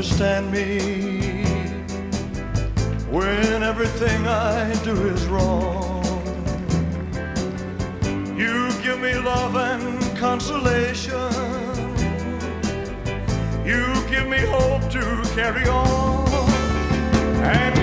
Understand me, when everything I do is wrong. You give me love and consolation, you give me hope to carry on, and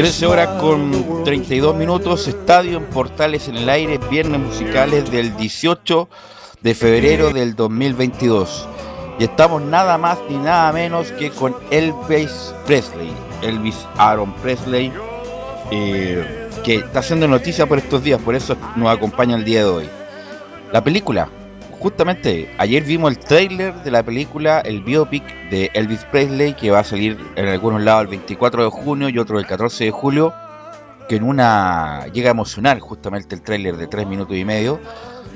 13 horas con 32 minutos, estadio en Portales en el aire, viernes musicales del 18 de febrero del 2022. Y estamos nada más ni nada menos que con Elvis Presley, Elvis Aaron Presley, eh, que está haciendo noticia por estos días, por eso nos acompaña el día de hoy. La película, justamente ayer vimos el tráiler de la película, el biopic de Elvis Presley, que va a salir en algunos lados el 24 de junio y otro el 14 de julio, que en una llega a emocionar justamente el tráiler de 3 minutos y medio,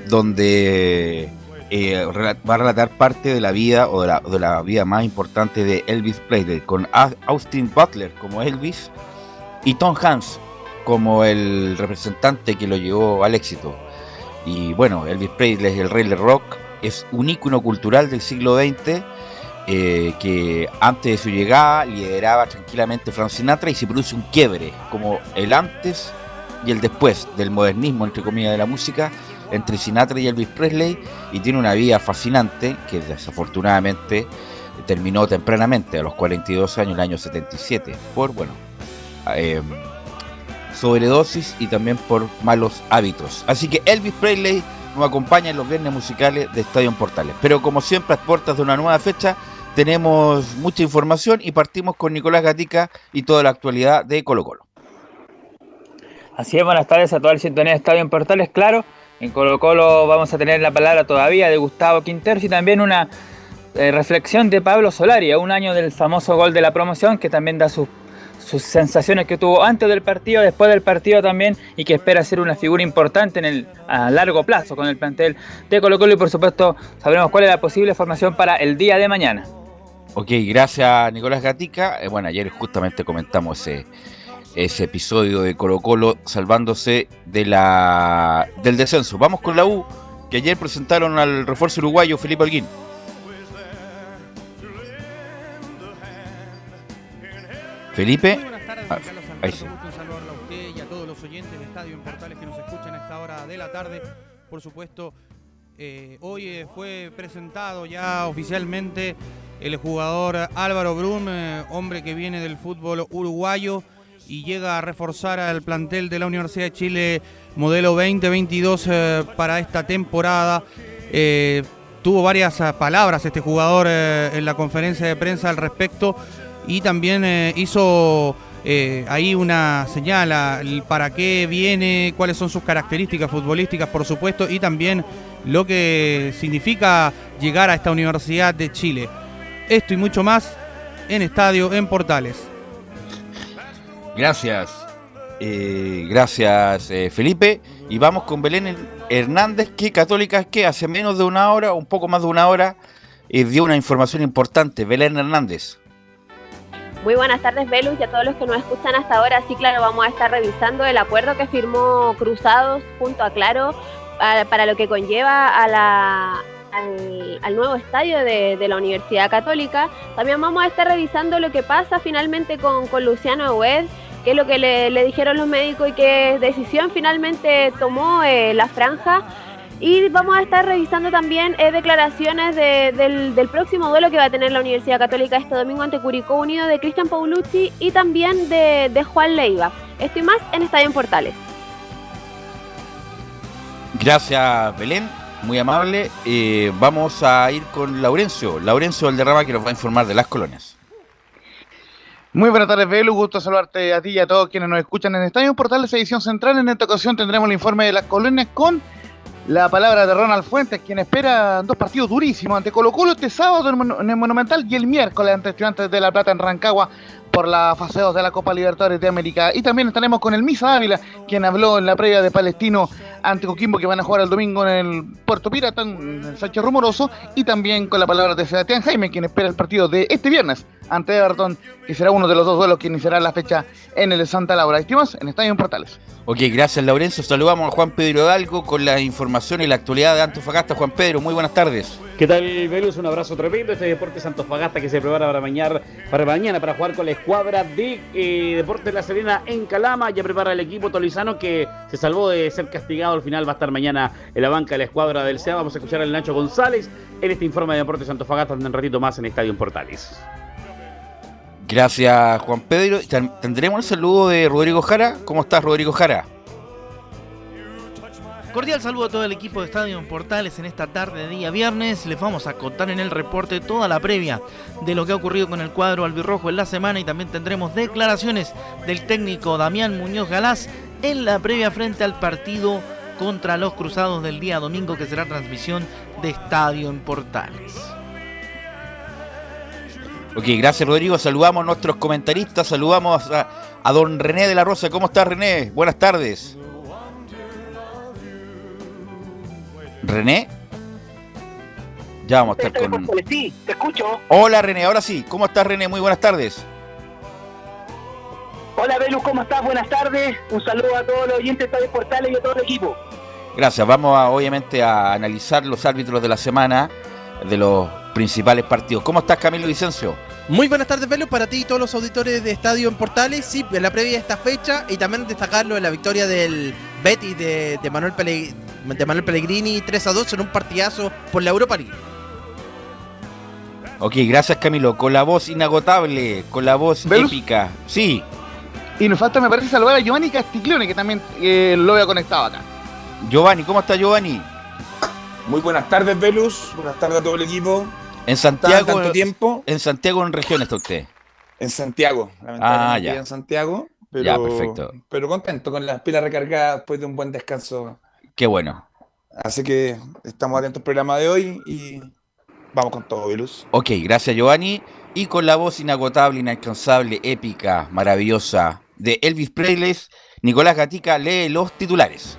donde eh, va a relatar parte de la vida o de la, de la vida más importante de Elvis Presley, con Austin Butler como Elvis y Tom Hanks como el representante que lo llevó al éxito. Y bueno, Elvis Presley, el rey del rock, es un ícono cultural del siglo XX eh, que antes de su llegada lideraba tranquilamente Frank Sinatra y se produce un quiebre, como el antes y el después del modernismo, entre comillas, de la música, entre Sinatra y Elvis Presley, y tiene una vida fascinante que desafortunadamente terminó tempranamente, a los 42 años, el año 77, por, bueno, eh, sobredosis y también por malos hábitos. Así que Elvis Presley nos acompaña en los viernes musicales de Estadio Portales. Pero como siempre, a puertas de una nueva fecha, tenemos mucha información y partimos con Nicolás Gatica y toda la actualidad de Colo Colo. Así es, buenas tardes a toda la sintonía de Estadio Portales, claro. En Colo Colo vamos a tener la palabra todavía de Gustavo Quinteros y también una eh, reflexión de Pablo Solari, a un año del famoso gol de la promoción, que también da sus, sus sensaciones que tuvo antes del partido, después del partido también, y que espera ser una figura importante en el, a largo plazo con el plantel de Colo Colo y por supuesto sabremos cuál es la posible formación para el día de mañana. Ok, gracias Nicolás Gatica. Eh, bueno, ayer justamente comentamos ese, episodio de Colo Colo salvándose de la, del descenso. Vamos con la U, que ayer presentaron al refuerzo uruguayo Felipe Alguín. Felipe. Muy buenas tardes, Ah, Carlos Alberto. sí. Gusto en saludarlo a usted y a todos los oyentes de Estadio en Portales que nos escuchan a esta hora de la tarde. Por supuesto, eh, hoy eh, fue presentado ya oficialmente el jugador Álvaro Brum, eh, hombre que viene del fútbol uruguayo y llega a reforzar al plantel de la Universidad de Chile modelo 2022 eh, para esta temporada. Eh, tuvo varias palabras este jugador en la conferencia de prensa al respecto y también eh, hizo eh, ahí una señal para qué viene, cuáles son sus características futbolísticas, por supuesto, y también lo que significa llegar a esta Universidad de Chile. Esto y mucho más en Estadio en Portales. Gracias. Eh, gracias, Felipe. Y vamos con Belén Hernández, que Católica que hace menos de una hora, un poco más de una hora, dio una información importante. Belén Hernández. Muy buenas tardes, Velus, y a todos los que nos escuchan hasta ahora. Sí, claro, vamos a estar revisando el acuerdo que firmó Cruzados junto a Claro para, lo que conlleva al, nuevo estadio de, la Universidad Católica. También vamos a estar revisando lo que pasa finalmente con, Luciano Wed, qué es lo que le, dijeron los médicos y qué decisión finalmente tomó eh, la franja y vamos a estar revisando también eh, declaraciones del, próximo duelo que va a tener la Universidad Católica este domingo ante Curicó Unido de Cristian Paulucci y también de, Juan Leiva. Estoy más en Estadio en Portales. Gracias, Belén. Muy amable. Eh, vamos a ir con Laurencio. Laurencio Valderrama que nos va a informar de las colonias. Muy buenas tardes, Belu. Gusto saludarte a ti y a todos quienes nos escuchan en Estadio Portales, edición central. En esta ocasión tendremos el informe de las colonias con la palabra de Ronald Fuentes, quien espera dos partidos durísimos ante Colo Colo este sábado en el Monumental y el miércoles ante Estudiantes de La Plata en Rancagua por la fase 2 de la Copa Libertadores de América. Y también estaremos con el Misa Ávila, quien habló en la previa de Palestino ante Coquimbo, que van a jugar el domingo en el Puerto Pirata, en el Sánchez Rumoroso, y también con la palabra de Sebastián Jaime, quien espera el partido de este viernes ante Everton, que será uno de los dos duelos que iniciará la fecha en el Santa Laura. Estimas en Estadio Portales. Ok, gracias Laurencio. Saludamos a Juan Pedro Hidalgo con la información y la actualidad de Antofagasta. Juan Pedro, muy buenas tardes. ¿Qué tal, Velus? Un abrazo tremendo. Este Deportes Antofagasta que se prepara para mañana, para mañana para jugar con la escuadra de eh, Deportes La Serena en Calama. Ya prepara el equipo tolizano que se salvó de ser castigado. Al final va a estar mañana en la banca de la escuadra del SEA. Vamos a escuchar al Nacho González en este informe de Deportes Antofagasta un ratito más en Estadio Portales. Gracias, Juan Pedro. Tendremos el saludo de Rodrigo Jara. ¿Cómo estás, Rodrigo Jara? Cordial saludo a todo el equipo de Estadio Portales en esta tarde de día viernes. Les vamos a contar en el reporte toda la previa de lo que ha ocurrido con el cuadro albirrojo en la semana y también tendremos declaraciones del técnico Damián Muñoz Galás en la previa frente al partido contra los Cruzados del día domingo que será transmisión de Estadio en Portales. Ok, gracias Rodrigo. Saludamos a nuestros comentaristas, saludamos a, a don René de la Rosa. ¿Cómo está René? Buenas tardes. René. Ya vamos a estar con. Sí, te escucho. Hola René, ahora sí. ¿Cómo estás René? Muy buenas tardes. Hola Belu, ¿cómo estás? Buenas tardes. Un saludo a todos los oyentes de Portales y a todo el equipo. Gracias. Vamos a, obviamente a analizar los árbitros de la semana de los principales partidos. ¿Cómo estás Camilo Vicencio? Muy buenas tardes, Velo, para ti y todos los auditores de Estadio en Portales. Sí, en la previa de esta fecha y también destacarlo de la victoria del Betty de, Manuel, Pellegrini 3 a 2 en un partidazo por la Europa League. Ok, gracias Camilo. Con la voz inagotable, con la voz épica. Sí. Y nos falta, me parece, saludar a Giovanni Castiglione, que también eh, lo había conectado acá. Giovanni, ¿cómo está Giovanni? Muy buenas tardes, Velus. Buenas tardes a todo el equipo. En Santiago. ¿Tanto tiempo? En Santiago, en región está usted. En Santiago, ah, ya. En Santiago. Pero, ya, perfecto. Pero contento con las pilas recargadas después de un buen descanso. Qué bueno. Así que estamos atentos al programa de hoy y vamos con todo, Velus. Ok, gracias Giovanni. Y con la voz inagotable, inalcanzable, épica, maravillosa de Elvis Presley, Nicolás Gatica lee los titulares.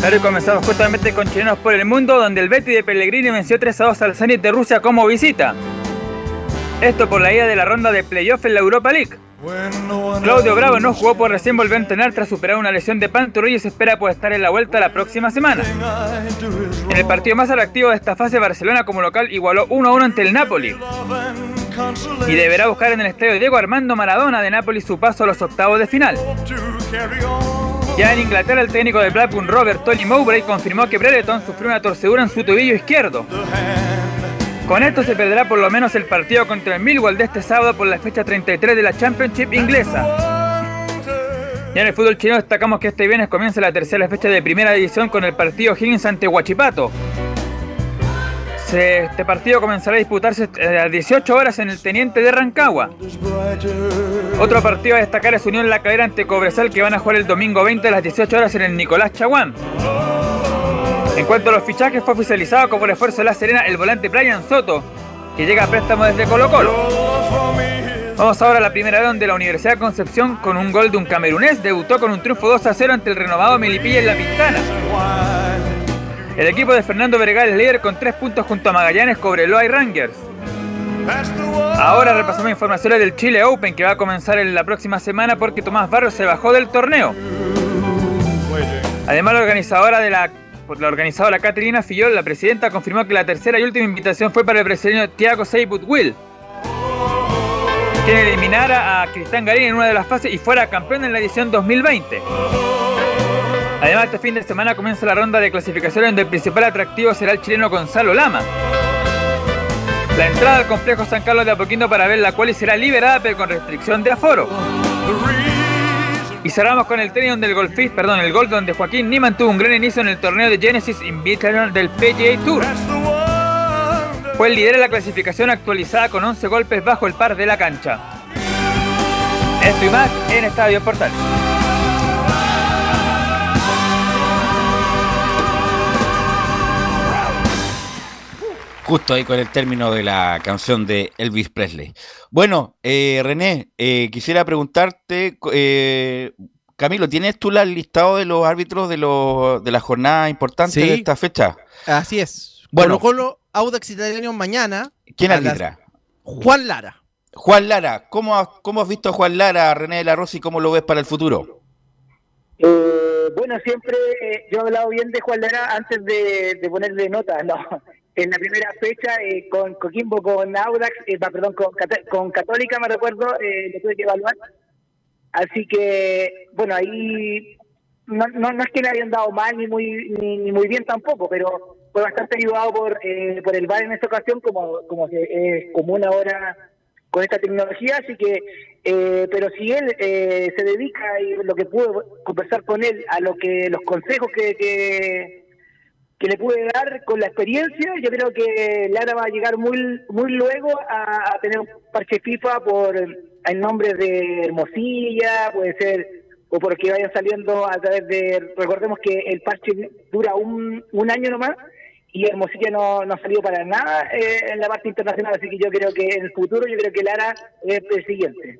Claro, y comenzamos justamente con Chilenos por el Mundo, donde el Betty de Pellegrini venció 3 a 2 al Zenit de Rusia como visita. Esto por la ida de la ronda de playoff en la Europa League. Claudio Bravo no jugó por recién volvió a entrenar tras superar una lesión de pantorrilla y se espera poder estar en la vuelta la próxima semana. En el partido más atractivo de esta fase, Barcelona como local igualó 1 a 1 ante el Napoli. Y deberá buscar en el estadio Diego Armando Maradona de Napoli su paso a los octavos de final. Ya en Inglaterra, el técnico de Blackburn, Robert Tony Mowbray, confirmó que Brereton sufrió una torcedura en su tobillo izquierdo. Con esto se perderá por lo menos el partido contra el Millwall de este sábado por la fecha 33 de la Championship inglesa. Ya en el fútbol chino destacamos que este viernes comienza la tercera fecha de primera división con el partido Higgins ante Huachipato. Este partido comenzará a disputarse eh, a las 18 horas en el Teniente de Rancagua. Otro partido a destacar es Unión La Calera ante Cobresal que van a jugar el domingo 20 a las 18 horas en el Nicolás Chaguán. En cuanto a los fichajes, fue oficializado como refuerzo de La Serena el volante Brian Soto, que llega a préstamo desde Colo Colo. Vamos ahora a la primera donde la Universidad de Concepción, con un gol de un camerunés, debutó con un triunfo 2 a 0 ante el renovado Melipilla en La Pintana. El equipo de Fernando Vergal es líder con 3 puntos junto a Magallanes, Cobreloa y Rangers. Ahora repasamos informaciones del Chile Open que va a comenzar en la próxima semana porque Tomás Barrios se bajó del torneo. Además, la organizadora de la, la organizadora Caterina Fillol, la presidenta, confirmó que la tercera y última invitación fue para el brasileño Thiago Seibut Will, quien eliminara a Cristian Garín en una de las fases y fuera campeón en la edición 2020. Además, este fin de semana comienza la ronda de clasificación donde el principal atractivo será el chileno Gonzalo Lama. La entrada al complejo San Carlos de Apoquindo para ver la cual será liberada pero con restricción de aforo. Y cerramos con el tenis donde el golfista, perdón, el gol donde Joaquín Niman tuvo un gran inicio en el torneo de Genesis Invitational del PGA Tour. Fue el líder de la clasificación actualizada con 11 golpes bajo el par de la cancha. Esto y más en Estadio Portal. Justo ahí con el término de la canción de Elvis Presley. Bueno, eh, René, eh, quisiera preguntarte, eh, Camilo, ¿tienes tú la- el listado de los árbitros de, los, de la jornada importante Sí. de esta fecha? Así es. Bueno. Colo Colo, Audax Italiano mañana. ¿Quién las- arbitra? Juan Lara. Juan Lara, ¿cómo, has- ¿cómo has visto a Juan Lara, René de la Rosa, y cómo lo ves para el futuro? Eh, bueno, siempre eh, yo he hablado bien de Juan Lara antes de, de ponerle nota. No. En la primera fecha, eh, con Coquimbo, con Audax, eh, perdón, con, con Católica, me recuerdo, eh, lo tuve que evaluar. Así que, bueno, ahí no, no, no es que le hayan dado mal ni muy ni, ni muy bien tampoco, pero fue bastante ayudado por eh, por el VAR en esta ocasión, como, como es común ahora con esta tecnología, así que, eh, pero si él eh, se dedica y lo que pude conversar con él a lo que los consejos que, que, que le pude dar con la experiencia, yo creo que Lara va a llegar muy muy luego a, tener un parche FIFA por en nombre de Hermosilla, puede ser o porque vayan saliendo a través de recordemos que el parche dura un, un año nomás y Hermosilla no, no ha salido para nada eh, en la parte internacional, así que yo creo que en el futuro yo creo que Lara es el siguiente.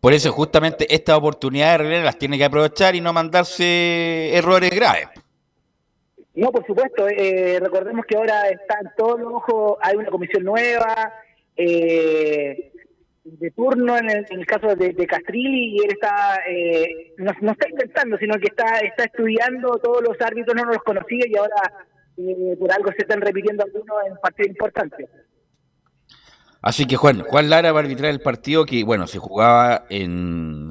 Por eso justamente estas oportunidades René las tiene que aprovechar y no mandarse errores graves. No, por supuesto. eh, recordemos que ahora están todos los ojos, hay una comisión nueva eh, de turno en el, en el caso de, de Castrilli y él está, eh, no, no está intentando, sino que está, está estudiando todos los árbitros, no los conocía y ahora eh, por algo se están repitiendo algunos en partidos importantes. Así que Juan, Juan Lara va a arbitrar el partido que, bueno, se jugaba en,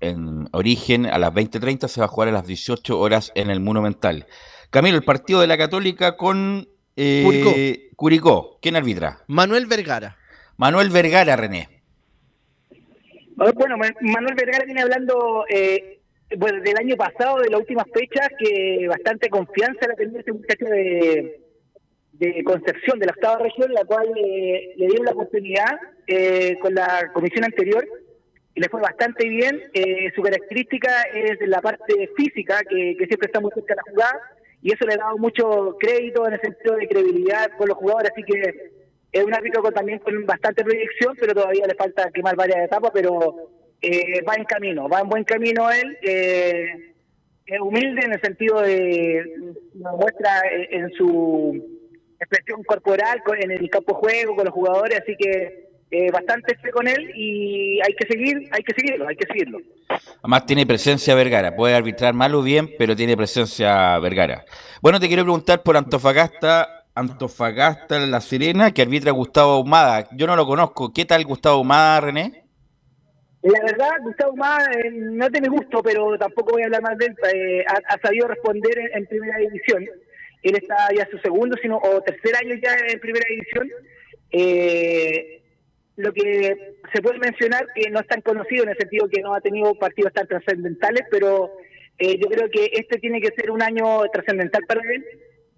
en origen a las 20.30, se va a jugar a las 18 horas en el Monumental. Camilo, el partido de la Católica con eh, Curicó. Curicó. ¿Quién arbitra? Manuel Vergara. Manuel Vergara, René. Bueno, Ma- Manuel Vergara viene hablando eh, bueno, del año pasado, de las últimas fechas, que bastante confianza la tenía este muchacho de, de Concepción, de la octava región, la cual eh, le dieron la oportunidad eh, con la comisión anterior y le fue bastante bien. Eh, su característica es la parte física, que, que siempre está muy cerca de la jugada, y eso le ha dado mucho crédito en el sentido de credibilidad con los jugadores, así que es un árbitro con, también con bastante proyección, pero todavía le falta quemar varias etapas, pero eh, va en camino, va en buen camino él. Eh, es humilde en el sentido de lo muestra en, en su expresión corporal, en el campo de juego, con los jugadores, así que eh, bastante fe con él y hay que seguir, hay que seguirlo, hay que seguirlo. Además tiene presencia Vergara, puede arbitrar mal o bien, pero tiene presencia Vergara. Bueno, te quiero preguntar por Antofagasta, Antofagasta La Serena, que arbitra Gustavo Ahumada. Yo no lo conozco. ¿Qué tal Gustavo Ahumada, René? La verdad, Gustavo Más eh, no mi gusto, pero tampoco voy a hablar más de él. eh, ha, ha sabido responder en, en primera división. Él está ya su segundo sino, o tercer año ya en primera división. Eh, lo que se puede mencionar que no es tan conocido en el sentido que no ha tenido partidos tan trascendentales, pero eh, yo creo que este tiene que ser un año trascendental para él,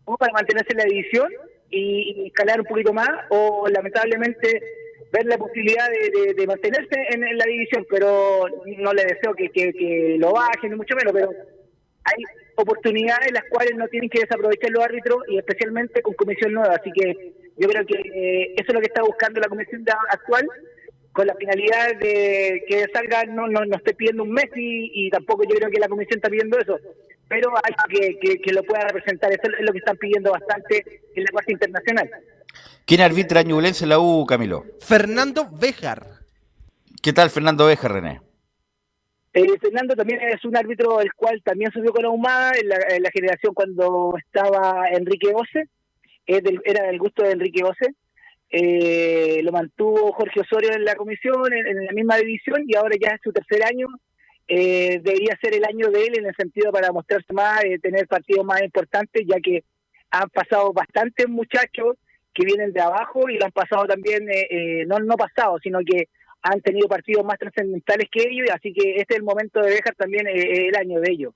como para mantenerse en la división y, y escalar un poquito más, o lamentablemente ver la posibilidad de, de- de mantenerse en, en la división, pero no le deseo que, que, que lo bajen, ni mucho menos, pero hay oportunidades las cuales no tienen que desaprovechar los árbitros y especialmente con comisión nueva. Así que yo creo que eh, eso es lo que está buscando la comisión de- actual con la finalidad de que salga, no, no, no esté pidiendo un mes y, y tampoco yo creo que la comisión está pidiendo eso, pero hay que, que, que lo pueda representar. Eso es lo que están pidiendo bastante en la clase internacional. ¿Quién arbitra Ñublense en la U, Camilo? Fernando Béjar. ¿Qué tal, Fernando Beja, René? Eh, Fernando también es un árbitro el cual también subió con Ahumada en la, en la generación cuando estaba Enrique Ose, es del- era del gusto de Enrique Ose. Eh, lo mantuvo Jorge Osorio en la comisión, en, la misma división, y ahora ya es su tercer año. Eh, debería ser el año de él en el sentido para mostrarse más, eh, tener partidos más importantes, ya que han pasado bastantes muchachos que vienen de abajo y lo han pasado también, eh, eh, no, no pasado, sino que han tenido partidos más trascendentales que ellos, así que este es el momento de dejar también eh, el año de ellos.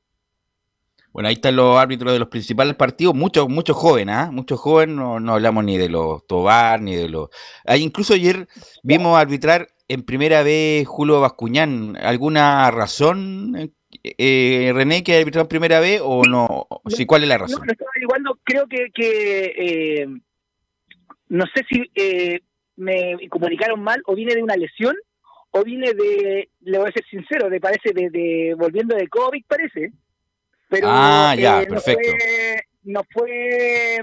Bueno, ahí están los árbitros de los principales partidos, muchos muchos jóvenes, ¿ah? Muchos jóvenes, no, no hablamos ni de los Tobar, ni de los... Ah, incluso ayer vimos arbitrar en primera vez Julio Bascuñán. ¿Alguna razón, eh, eh, René, que arbitró en primera vez o no? Sí, ¿Cuál es la No, razón? lo estaba averiguando, creo que, que eh, no sé si eh, me comunicaron mal o viene de una lesión o viene de, le voy a ser sincero, de parece de, de volviendo de COVID, parece. Pero Ah, ya, eh, no fue, no fue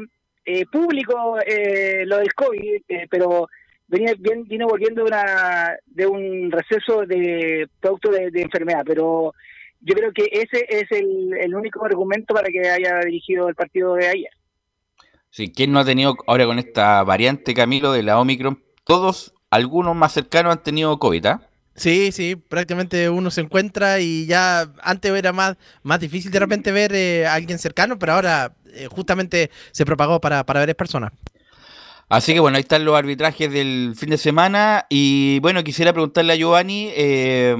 eh, público eh, lo del COVID, pero venía bien, vino volviendo de, una, de un receso de producto de, de enfermedad, pero yo creo que ese es el, el único argumento para que haya dirigido el partido de ayer. Sí, ¿quién no ha tenido ahora con esta variante, Camilo, de la Omicron? Todos, algunos más cercanos han tenido COVID, ¿ah? Sí, sí, prácticamente uno se encuentra y ya antes era más, más difícil de repente ver eh, a alguien cercano, pero ahora eh, justamente se propagó para, para varias personas. Así que bueno, ahí están los arbitrajes del fin de semana. Y bueno, quisiera preguntarle a Giovanni, eh,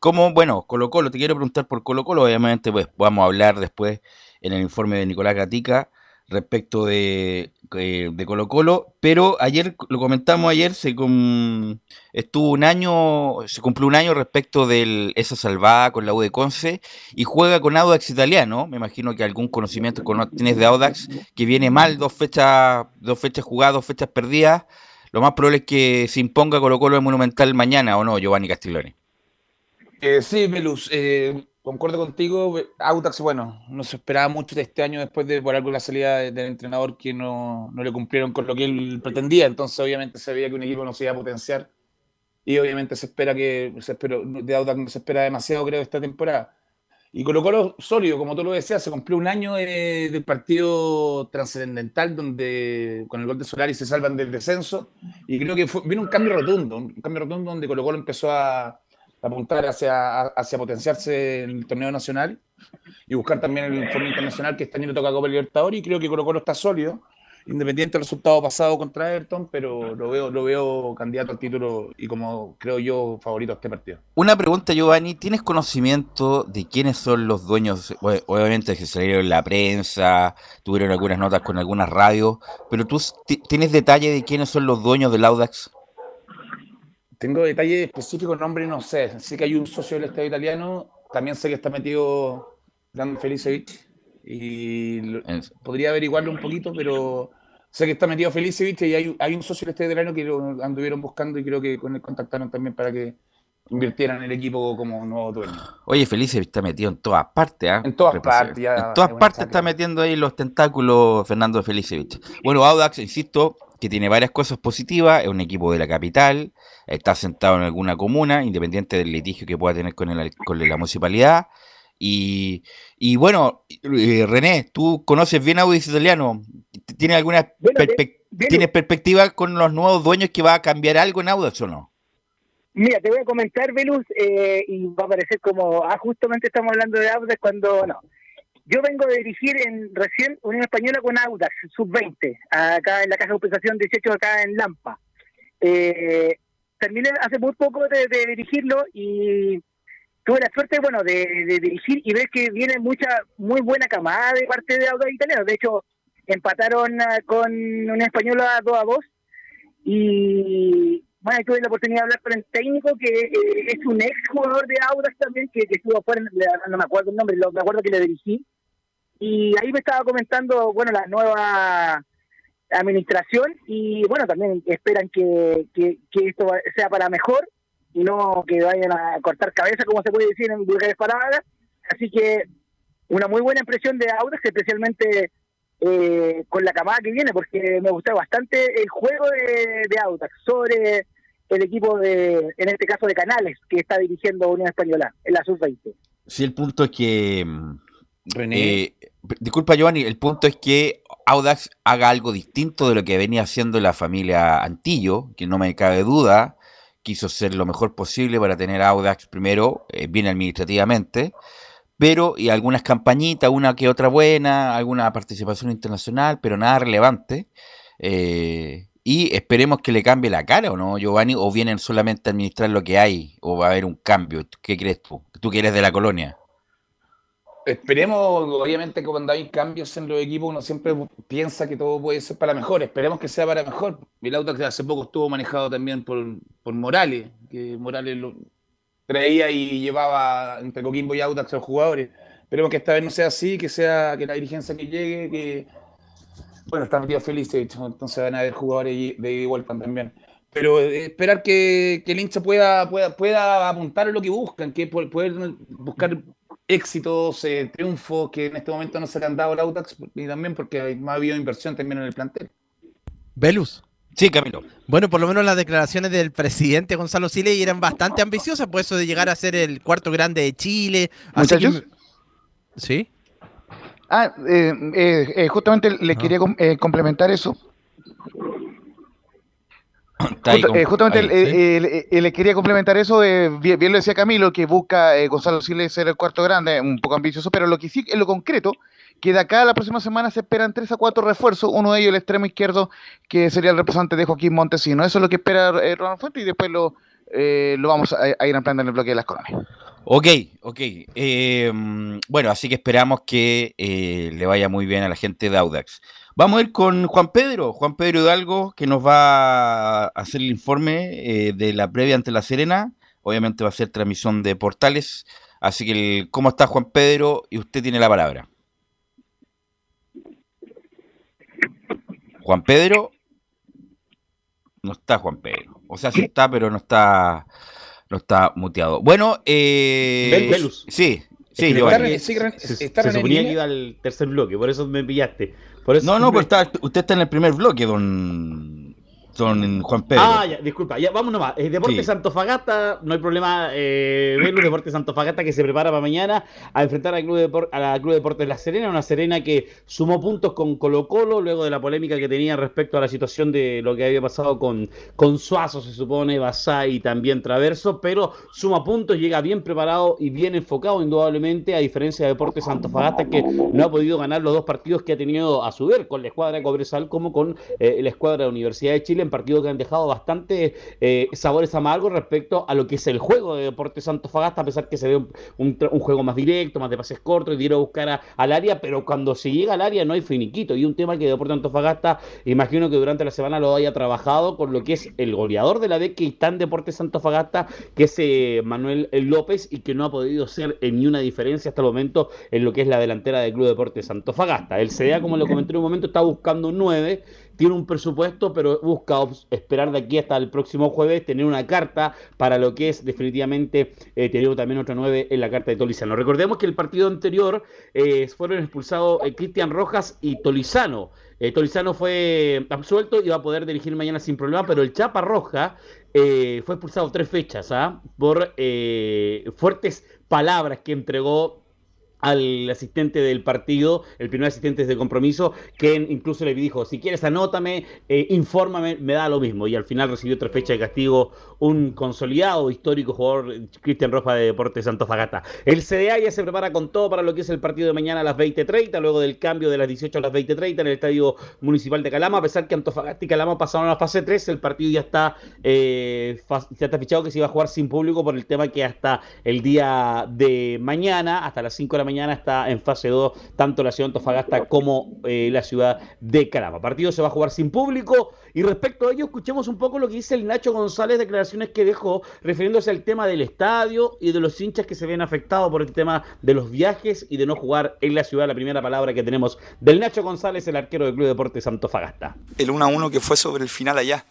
cómo, bueno, Colo Colo, te quiero preguntar por Colo Colo, obviamente pues vamos a hablar después en el informe de Nicolás Gatica respecto de, eh, de Colo Colo, pero ayer, lo comentamos ayer, se com- estuvo un año, se cumplió un año respecto de esa salvada con la U de Conce y juega con Audax italiano, me imagino que algún conocimiento cono- tienes de Audax, que viene mal, dos fechas, dos fechas jugadas, dos fechas perdidas, lo más probable es que se imponga Colo Colo en Monumental mañana, ¿o no, Giovanni Castiglione? Eh, sí, Velus, eh, concuerdo contigo. Audax, bueno, no se esperaba mucho de este año después de por algo la salida de- del entrenador que no, no le cumplieron con lo que él pretendía. Entonces, obviamente, se veía que un equipo no se iba a potenciar. Y obviamente se espera que se espera, de Audax no se espera demasiado, creo, esta temporada. Y Colo Colo sólido, como tú lo decías, se cumplió un año de- del partido trascendental donde con el gol de Solari se salvan del descenso. Y creo que fue, vino un cambio rotundo, un cambio rotundo donde Colo Colo empezó a apuntar hacia, hacia potenciarse en el torneo nacional y buscar también el informe internacional que este año toca Copa Libertadores y creo que Colo Colo está sólido, independiente del resultado pasado contra Everton, pero lo veo, lo veo candidato al título y como creo yo favorito a este partido. Una pregunta, Giovanni, ¿tienes conocimiento de quiénes son los dueños? Ob- Obviamente que salieron en la prensa, tuvieron algunas notas con algunas radios, pero tú ti- tienes detalle de quiénes son los dueños del Audax? Tengo detalles específicos, nombre no sé. Sé que hay un socio del Estado italiano, también sé que está metido Dan Felicevic y podría averiguarlo un poquito, pero sé que está metido Felicevic y hay, hay un socio del Estado italiano que lo anduvieron buscando y creo que con él contactaron también para que invirtieran en el equipo como nuevo dueño. Oye, Felice está metido en todas partes, ¿ah? En todas partes, En todas partes está metiendo ahí los tentáculos Fernando Felicevich. Bueno, Audax, insisto, que tiene varias cosas positivas, es un equipo de la capital, está sentado en alguna comuna, independiente del litigio que pueda tener con, el, con la municipalidad. Y, y bueno, eh, René, tú conoces bien Audax italiano, ¿tienes alguna perspec- ¿tienes perspectiva con los nuevos dueños que va a cambiar algo en Audax o no? Mira, te voy a comentar, Velus, eh, y va a parecer como, ah, justamente estamos hablando de Audax cuando, no. Yo vengo de dirigir en recién Unión Española con Audax, sub-20, acá en la Caja de Compensación 18, acá en Lampa. Eh, terminé hace muy poco de, dirigirlo y tuve la suerte, bueno, de, dirigir y ver que viene mucha, muy buena camada de parte de Audax italiano. De hecho, empataron ah, con un español a 2 a 2 y bueno, tuve la oportunidad de hablar con el técnico que eh, es un ex jugador de Audax también, que, que estuvo afuera, no me acuerdo el nombre, lo, me acuerdo que le dirigí. Y ahí me estaba comentando, bueno, la nueva administración y bueno, también esperan que, que, esto sea para mejor y no que vayan a cortar cabeza, como se puede decir en vulgares palabras. Así que una muy buena impresión de Audax, especialmente eh, con la camada que viene, porque me gustó bastante el juego de, de Audax sobre el equipo de, en este caso de Canales, que está dirigiendo Unión Española en la sub-20. Sí, el punto es que... Eh, disculpa, Giovanni, el punto es que Audax haga algo distinto de lo que venía haciendo la familia Antillo, que no me cabe duda, quiso ser lo mejor posible para tener Audax primero, eh, bien administrativamente, pero y algunas campañitas, una que otra buena, alguna participación internacional, pero nada relevante. Eh, y esperemos que le cambie la cara, ¿o no, Giovanni? ¿O vienen solamente a administrar lo que hay? ¿O va a haber un cambio? ¿Qué crees tú? Tú que eres de la colonia. Esperemos, obviamente, que cuando hay cambios en los equipos, uno siempre piensa que todo puede ser para mejor. Esperemos que sea para mejor. El auto que hace poco estuvo manejado también por, por Morales, que Morales lo traía y llevaba entre Coquimbo y Audax a los jugadores. Esperemos que esta vez no sea así, que sea que la dirigencia que llegue, que. Bueno, están metidos felices, entonces van a haber jugadores de igual también. Pero eh, esperar que, que, el hincha pueda, pueda, pueda apuntar a lo que buscan, que poder buscar éxitos, eh, triunfos que en este momento no se le han dado al Audax y también porque hay, ha habido inversión también en el plantel. Velus. Sí, Camilo. Bueno, por lo menos las declaraciones del presidente Gonzalo Siley eran bastante ambiciosas, por eso de llegar a ser el cuarto grande de Chile. ¿Sí? Ah, eh, eh, justamente les ah. quería complementar eso. Eh, justamente le quería complementar eso, bien, lo decía Camilo, que busca eh, Gonzalo Siles ser el cuarto grande, un poco ambicioso, pero lo que sí, en lo concreto, que de acá a la próxima semana se esperan tres a cuatro refuerzos, uno de ellos el extremo izquierdo, que sería el representante de Joaquín Montesino. Eso es lo que espera eh, Ronald Fuente y después lo, lo vamos a, ir ampliando en el bloque de las colonias. Ok, ok. bueno, así que esperamos que le vaya muy bien a la gente de Audax. Vamos a ir con Juan Pedro, Juan Pedro Hidalgo, que nos va a hacer el informe eh, de la previa ante La Serena. Obviamente va a ser transmisión de portales. Así que, ¿cómo está Juan Pedro? Y usted tiene la palabra. Juan Pedro. No está Juan Pedro. O sea, sí está, pero no está, no está muteado. Bueno, eh, sí, sí, yo. Se, suponía que iba al tercer bloque, por eso me pillaste no, no, pues usted está en el primer bloque, don son Juan Pedro. Ah, ya, disculpa, ya vamos nomás. Eh, Deportes Santofagasta, no hay problema eh, verlo. Deportes Santofagasta que se prepara para mañana a enfrentar al Club de a la Club Deportes La Serena, una Serena que sumó puntos con Colo Colo luego de la polémica que tenía respecto a la situación de lo que había pasado con, con Suazo, se supone, Basay y también Traverso, pero suma puntos, llega bien preparado y bien enfocado, indudablemente, a diferencia de Deportes Santofagasta que no ha podido ganar los dos partidos que ha tenido a su ver con la escuadra de Cobresal como con eh, la escuadra de Universidad de Chile en partidos que han dejado bastante eh, sabores amargos respecto a lo que es el juego de Deportes Fagasta, a pesar que se ve un, juego más directo, más de pases cortos y de ir a buscar al área, pero cuando se llega al área no hay finiquito. Y un tema que Deportes Antofagasta, imagino que durante la semana lo haya trabajado con lo que es el goleador de la D que está en Deportes Fagasta, que es eh, Manuel López, y que no ha podido ser en ni una diferencia hasta el momento en lo que es la delantera del Club Deportes Fagasta. El CDA, como lo comenté en un momento, está buscando nueve tiene un presupuesto, pero busca esperar de aquí hasta el próximo jueves tener una carta para lo que es definitivamente eh, tener también otra nueve en la carta de Tolizano. Recordemos que el partido anterior eh, fueron expulsados eh, Cristian Rojas y Tolizano. Tolizano fue absuelto y va a poder dirigir mañana sin problema, pero el Chapa Roja fue expulsado tres fechas ¿ah? por fuertes palabras que entregó al asistente del partido, el primer asistente de compromiso, que incluso le dijo, si quieres anótame, eh, infórmame, me da lo mismo. Y al final recibió otra fecha de castigo un consolidado histórico jugador, Cristian Roja de Deportes Santofagasta. El CDA ya se prepara con todo para lo que es el partido de mañana a las 20.30, luego del cambio de las 18 a las 20.30 en el Estadio Municipal de Calama, a pesar que Antofagasta y Calama pasaron a la fase 3, el partido ya está, eh, ya está fichado que se iba a jugar sin público por el tema que hasta el día de mañana, hasta las 5 de la mañana, mañana está en fase 2 tanto la ciudad de Antofagasta como eh, la ciudad de Calama. Partido se va a jugar sin público y respecto a ello escuchemos un poco lo que dice el Nacho González, declaraciones que dejó refiriéndose al tema del estadio y de los hinchas que se ven afectados por el tema de los viajes y de no jugar en la ciudad. La primera palabra que tenemos del Nacho González, el arquero del Club Deportes Antofagasta. El 1 a 1 que fue sobre el final allá.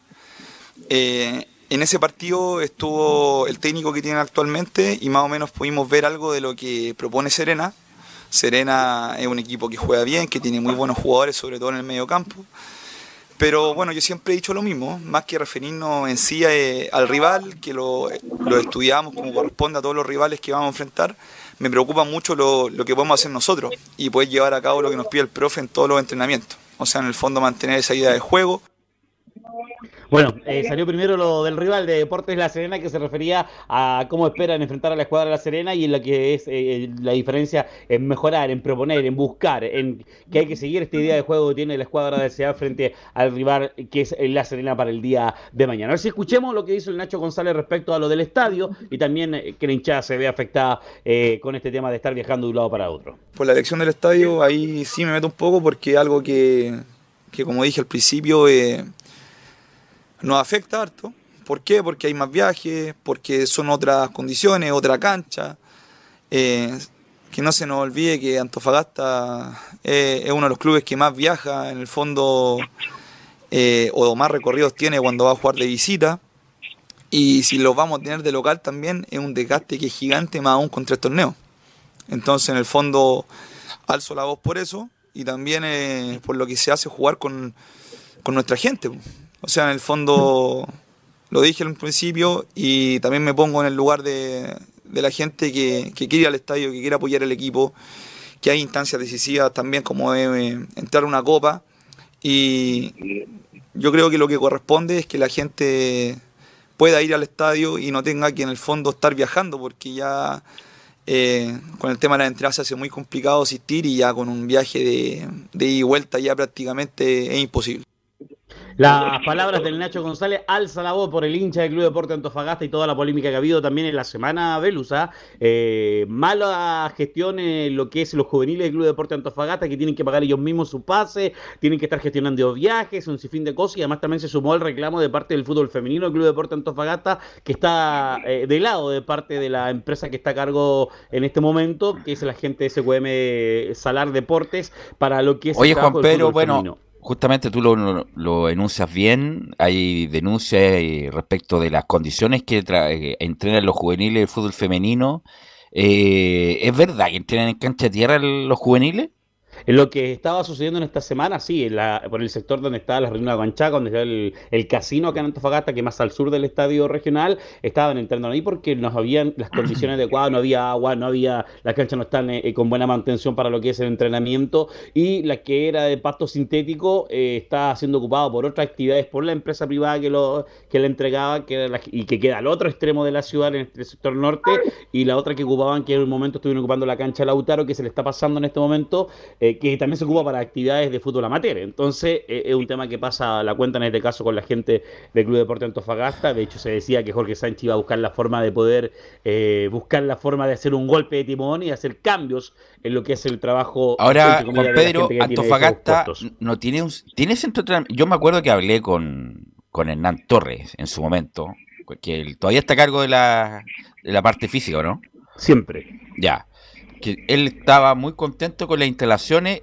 Eh, en ese partido estuvo el técnico que tienen actualmente y más o menos pudimos ver algo de lo que propone Serena. Serena es un equipo que juega bien, que tiene muy buenos jugadores, sobre todo en el medio campo. Pero bueno, yo siempre he dicho lo mismo, más que referirnos en sí eh, al rival, que lo, estudiamos como corresponde a todos los rivales que vamos a enfrentar, me preocupa mucho lo, lo que podemos hacer nosotros y poder llevar a cabo lo que nos pide el profe en todos los entrenamientos. O sea, en el fondo mantener esa idea de juego, bueno, eh, salió primero lo del rival de Deportes La Serena que se refería a cómo esperan enfrentar a la escuadra de La Serena y en lo que es eh, la diferencia en mejorar, en proponer, en buscar, en que hay que seguir esta idea de juego que tiene la escuadra de CA frente al rival que es La Serena para el día de mañana. A ver si escuchemos lo que dice el Nacho González respecto a lo del estadio y también eh, que la hinchada se ve afectada con este tema de estar viajando de un lado para otro. Por la elección del estadio, ahí sí me meto un poco porque algo que, que como dije al principio, nos afecta harto. ¿Por qué? Porque hay más viajes, porque son otras condiciones, otra cancha. Eh, que no se nos olvide que Antofagasta es uno de los clubes que más viaja en el fondo eh, o más recorridos tiene cuando va a jugar de visita. Y si lo vamos a tener de local también es un desgaste que es gigante más aún con tres torneos. Entonces en el fondo alzo la voz por eso y también eh, por lo que se hace jugar con, con nuestra gente. O sea, en el fondo, lo dije al principio y también me pongo en el lugar de, la gente que, quiere ir al estadio, que quiere apoyar el equipo, que hay instancias decisivas también como de entrar una copa. Y yo creo que lo que corresponde es que la gente pueda ir al estadio y no tenga que en el fondo estar viajando, porque ya eh, con el tema de la entrada se hace muy complicado asistir y ya con un viaje de, de ida y vuelta ya prácticamente es imposible. Las palabras del Nacho González alza la voz por el hincha del Club Deporte Antofagasta y toda la polémica que ha habido también en la semana Velusa. Eh, mala gestión en lo que es los juveniles del Club Deporte Antofagasta que tienen que pagar ellos mismos su pase, tienen que estar gestionando viajes, un sinfín de cosas y además también se sumó el reclamo de parte del fútbol femenino del Club Deporte Antofagasta que está eh, de lado de parte de la empresa que está a cargo en este momento, que es la gente de SQM Salar Deportes para lo que es Oye, Juan Pedro, bueno, justamente tú lo, enuncias bien, hay denuncias eh, respecto de las condiciones que eh, entrenan los juveniles del fútbol femenino. Eh, ¿Es verdad que entrenan en cancha de tierra los juveniles? Lo que estaba sucediendo en esta semana, sí, en la, por el sector donde está la Reunión de Guanchaca, donde está el, casino acá en Antofagasta, que más al sur del estadio regional, estaban entrando ahí porque no habían las condiciones adecuadas, no había agua, no había, las canchas no están eh, con buena mantención para lo que es el entrenamiento, y la que era de pasto sintético eh, está siendo ocupado por otras actividades, por la empresa privada que lo que la entregaba, que y que queda al otro extremo de la ciudad, en el sector norte, y la otra que ocupaban, que en un momento estuvieron ocupando la cancha Lautaro, que se le está pasando en este momento. Eh, que también se ocupa para actividades de fútbol amateur. Entonces, eh, es un tema que pasa la cuenta en este caso con la gente del Club Deporte Antofagasta. De hecho, se decía que Jorge Sánchez iba a buscar la forma de poder eh, buscar la forma de hacer un golpe de timón y hacer cambios en lo que es el trabajo. Ahora, Juan Pedro, Antofagasta no tiene un tiene centro Yo me acuerdo que hablé con, con Hernán Torres en su momento, que él todavía está a cargo de la, de la parte física, ¿no? Siempre. Ya que él estaba muy contento con las instalaciones.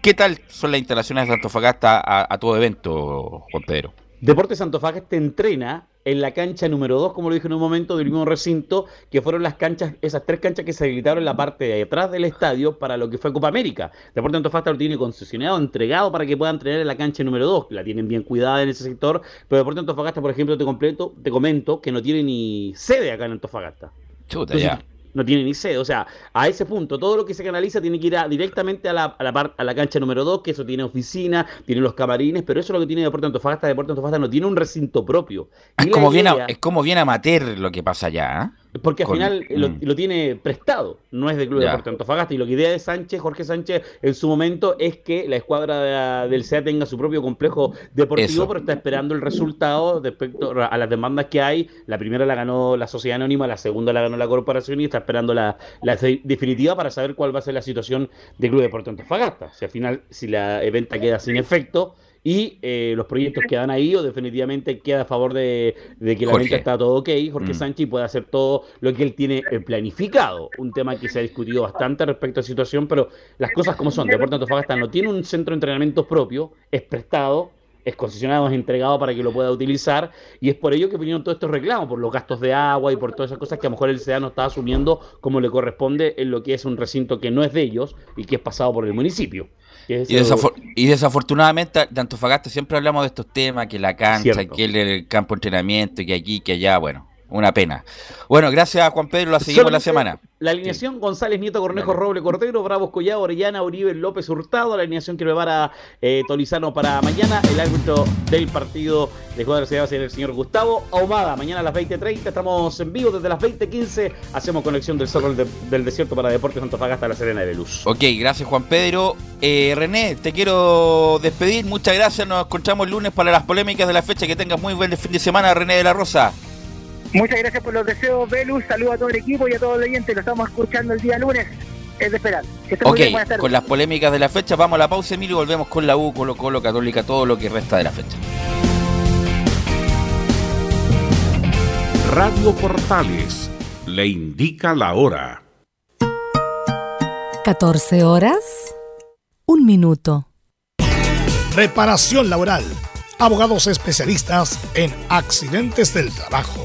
¿Qué tal son las instalaciones de Antofagasta a, a todo evento, Juan Pedro? Deportes Antofagasta entrena en la cancha número 2, como lo dije en un momento, del mismo recinto, que fueron las canchas, esas tres canchas que se habilitaron en la parte de atrás del estadio para lo que fue Copa América. Deportes Antofagasta lo tiene concesionado, entregado para que puedan entrenar en la cancha número 2, la tienen bien cuidada en ese sector, pero Deportes Antofagasta, por ejemplo, te completo, te comento que no tiene ni sede acá en Antofagasta. Chuta, ya no tiene ni sede. O sea, a ese punto, todo lo que se canaliza tiene que ir directamente a la, a, la a la cancha número 2, que eso tiene oficina, tiene los camarines, pero eso es lo que tiene Deporte Antofagasta. Deporte Antofagasta no tiene un recinto propio. Es como, bien es como bien amateur lo que pasa allá. ¿eh? Porque al Con- final lo, mm. lo tiene prestado, no es del Club Ya. Deportes Antofagasta. Y lo que idea de Sánchez, Jorge Sánchez, en su momento es que la escuadra de- del SEA tenga su propio complejo deportivo, Eso. pero está esperando el resultado respecto a las demandas que hay. La primera la ganó la Sociedad Anónima, la segunda la ganó la corporación y está esperando la, la de- definitiva para saber cuál va a ser la situación del Club Deportes Antofagasta. Si al final, si la venta queda sin efecto. Y eh, los proyectos quedan ahí o definitivamente queda a favor de, de que la Jorge. venta está todo ok, Jorge Mm. Sánchez puede hacer todo lo que él tiene eh, planificado. Un tema que se ha discutido bastante respecto a la situación, pero las cosas como son. Deportes Antofagasta no tiene un centro de entrenamiento propio, es prestado, es concesionado, es entregado para que lo pueda utilizar, y es por ello que vinieron todos estos reclamos, por los gastos de agua y por todas esas cosas que a lo mejor el SEA no está asumiendo como le corresponde en lo que es un recinto que no es de ellos y que es pasado por el municipio. Y, eso- desafor- y desafortunadamente de Antofagasta siempre hablamos de estos temas, que la cancha, Cierto. que el, el campo de entrenamiento, que aquí, que allá, bueno, una pena. Bueno, gracias Juan Pedro, la seguimos la semana. La alineación González Nieto, Cornejo, Roble, Cordero, Bravos, Collado, Orellana, Uribe, López, Hurtado. La alineación que prepara eh, Tolizano para mañana. El árbitro del partido de Cuadra se va a ser el señor Gustavo Ahumada. Mañana a las 20.30 estamos en vivo desde las 20.15. Hacemos conexión del Cerro del, del Desierto para Deportes Antofagasta, La Serena de Luz. Ok, gracias Juan Pedro. Eh, René, te quiero despedir. Muchas gracias. Nos encontramos el lunes para las polémicas de la fecha. Que tengas muy buen fin de semana, René de la Rosa. Muchas gracias por los deseos, Velus. Saludos a todo el equipo y a todos los oyentes. Lo estamos escuchando el día lunes. Es de esperar. Que estén muy Ok, bien. Buenas tardes. con las polémicas de la fecha, vamos a la pausa, Emilio, y volvemos con la U, Colo Colo, Católica, todo lo que resta de la fecha. Radio Portales le indica la hora. 14 horas, un minuto. Reparación laboral. Abogados especialistas en accidentes del trabajo,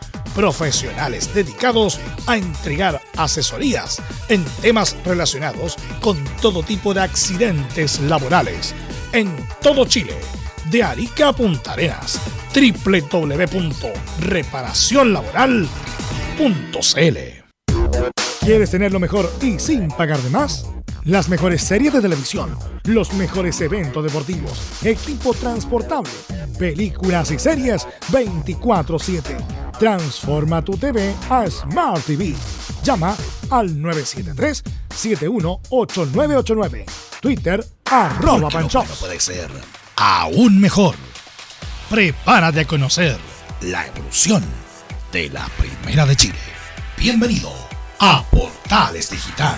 Profesionales dedicados a entregar asesorías en temas relacionados con todo tipo de accidentes laborales en todo Chile. De Arica a Punta Arenas. www.reparacionlaboral.cl ¿Quieres tener lo mejor y sin pagar de más? Las mejores series de televisión, los mejores eventos deportivos, equipo transportable, películas y series 24/7. Transforma tu TV a Smart TV. Llama al 973-718989. Twitter arroba Panchops. bueno puede ser aún mejor. Prepárate a conocer la evolución de la Primera de Chile. Bienvenido a Portales Digital.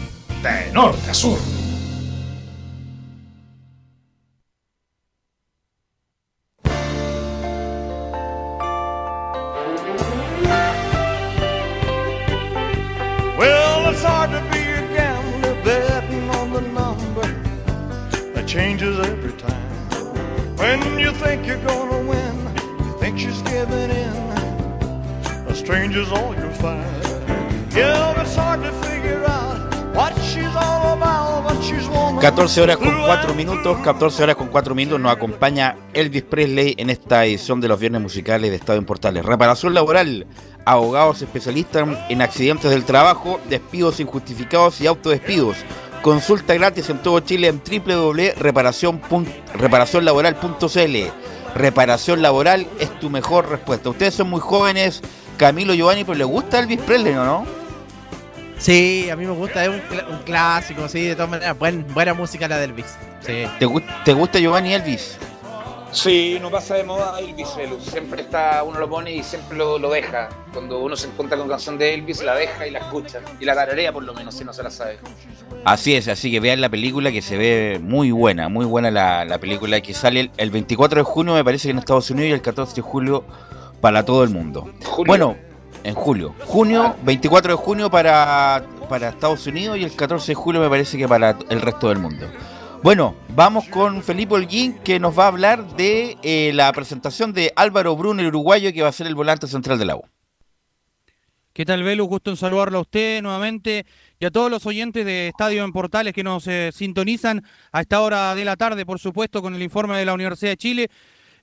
de norte a sur. Well, it's hard to be a gambler betting on the number that changes every time. When you think you're gonna win, you think she's giving in. A stranger's all you'll find. Yeah, it's hard to figure out what she's all about, but she's woman. 14 horas con 4 minutos, 14 horas con 4 minutos nos acompaña Elvis Presley en esta edición de los viernes musicales de Estado en Portales. Reparación laboral, abogados especialistas en accidentes del trabajo, despidos injustificados y autodespidos. Consulta gratis en todo Chile en www.reparacionlaboral.cl. Reparación laboral es tu mejor respuesta. Ustedes son muy jóvenes, Camilo Giovanni, pero ¿le gusta Elvis Presley o no? Sí, a mí me gusta, es un, cl- un clásico, sí, de todas maneras. Buen, buena música la de Elvis. Sí. ¿Te, gu- te gusta Giovanni Elvis? Sí, no pasa de moda Elvis Velus. Siempre está, uno lo pone y siempre lo, lo deja. Cuando uno se encuentra con canción de Elvis, la deja y la escucha. Y la tararea por lo menos, si no se la sabe. Así es, así que vean la película que se ve muy buena, muy buena la, la película que sale el, el 24 de junio, me parece que en Estados Unidos, y el 14 de julio para todo el mundo. Bueno, en julio. Junio, 24 de junio para, para Estados Unidos y el 14 de julio me parece que para el resto del mundo. Bueno, vamos con Felipe Holguín que nos va a hablar de eh, la presentación de Álvaro Bruno, el uruguayo, que va a ser el volante central del agua. ¿Qué tal, Velu? Gusto en saludarlo a usted nuevamente y a todos los oyentes de Estadio en Portales que nos eh, sintonizan a esta hora de la tarde, por supuesto, con el informe de la Universidad de Chile.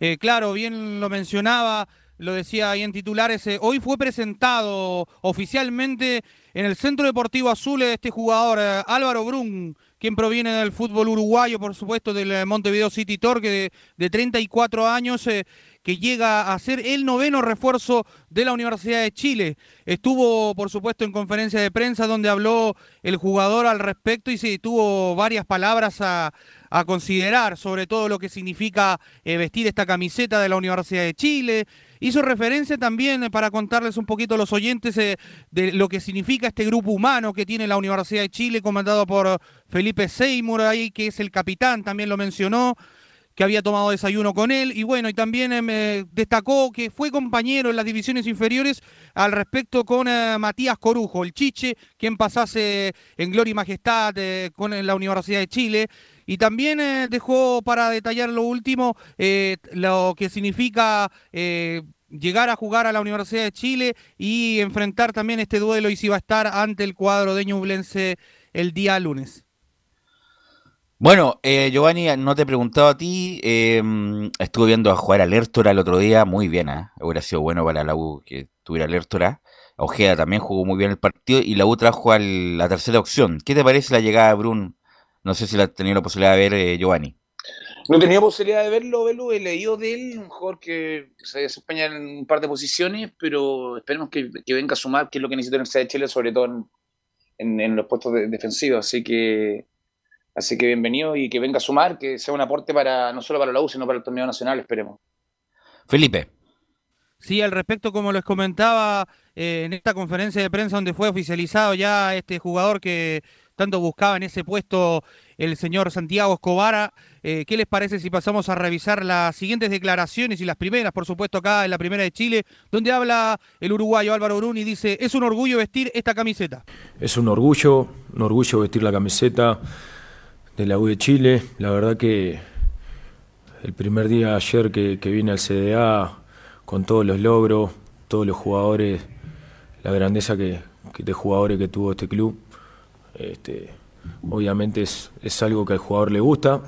Eh, claro, bien lo mencionaba, lo decía ahí en titulares, eh, hoy fue presentado oficialmente en el Centro Deportivo Azul este jugador, eh, Álvaro Brun, quien proviene del fútbol uruguayo, por supuesto, del eh, Montevideo City Torque, de, de 34 años, eh, que llega a ser el noveno refuerzo de la Universidad de Chile. Estuvo, por supuesto, en conferencia de prensa donde habló el jugador al respecto y se tuvo varias palabras a, a considerar sobre todo lo que significa eh, vestir esta camiseta de la Universidad de Chile. Hizo referencia también eh, para contarles un poquito a los oyentes eh, de lo que significa este grupo humano que tiene la Universidad de Chile, comandado por Felipe Seymour ahí, que es el capitán, también lo mencionó que había tomado desayuno con él y bueno, y también eh, me destacó que fue compañero en las divisiones inferiores al respecto con eh, Matías Corujo, el Chiche, quien pasase en Gloria y Majestad eh, con la Universidad de Chile. Y también eh, dejó para detallar lo último eh, lo que significa eh, llegar a jugar a la Universidad de Chile y enfrentar también este duelo y si va a estar ante el cuadro de Ñublense el día lunes. Bueno, eh, Giovanni, no te he preguntado a ti. eh, estuve viendo a jugar a Lertora el otro día, muy bien, ¿ah? Hubiera sido bueno para la U que tuviera Lertora. Ojeda también jugó muy bien el partido y la U trajo la tercera opción. ¿Qué te parece la llegada de Brun? No sé si la has tenido la posibilidad de ver, eh, Giovanni. No he tenido posibilidad de verlo, Velu, he leído de él, un jugador que se desempeña en un par de posiciones, pero esperemos que, que venga a sumar, que es lo que necesita la Universidad de Chile, sobre todo en, en- en los puestos de- defensivos. Así que, así que bienvenido y que venga a sumar, que sea un aporte para no solo para la U, sino para el torneo nacional, esperemos. Felipe. Sí, al respecto, como les comentaba eh, en esta conferencia de prensa donde fue oficializado ya este jugador que tanto buscaba en ese puesto el señor Santiago Escobar, eh, ¿qué les parece si pasamos a revisar las siguientes declaraciones y las primeras, por supuesto, acá en la primera de Chile, donde habla el uruguayo Álvaro Bruni y dice, es un orgullo vestir esta camiseta. Es un orgullo, un orgullo vestir la camiseta de la U de Chile. La verdad que el primer día ayer que, que vine al CDA con todos los logros, todos los jugadores, la grandeza que de jugadores que tuvo este club, este, obviamente es, es algo que al jugador le gusta.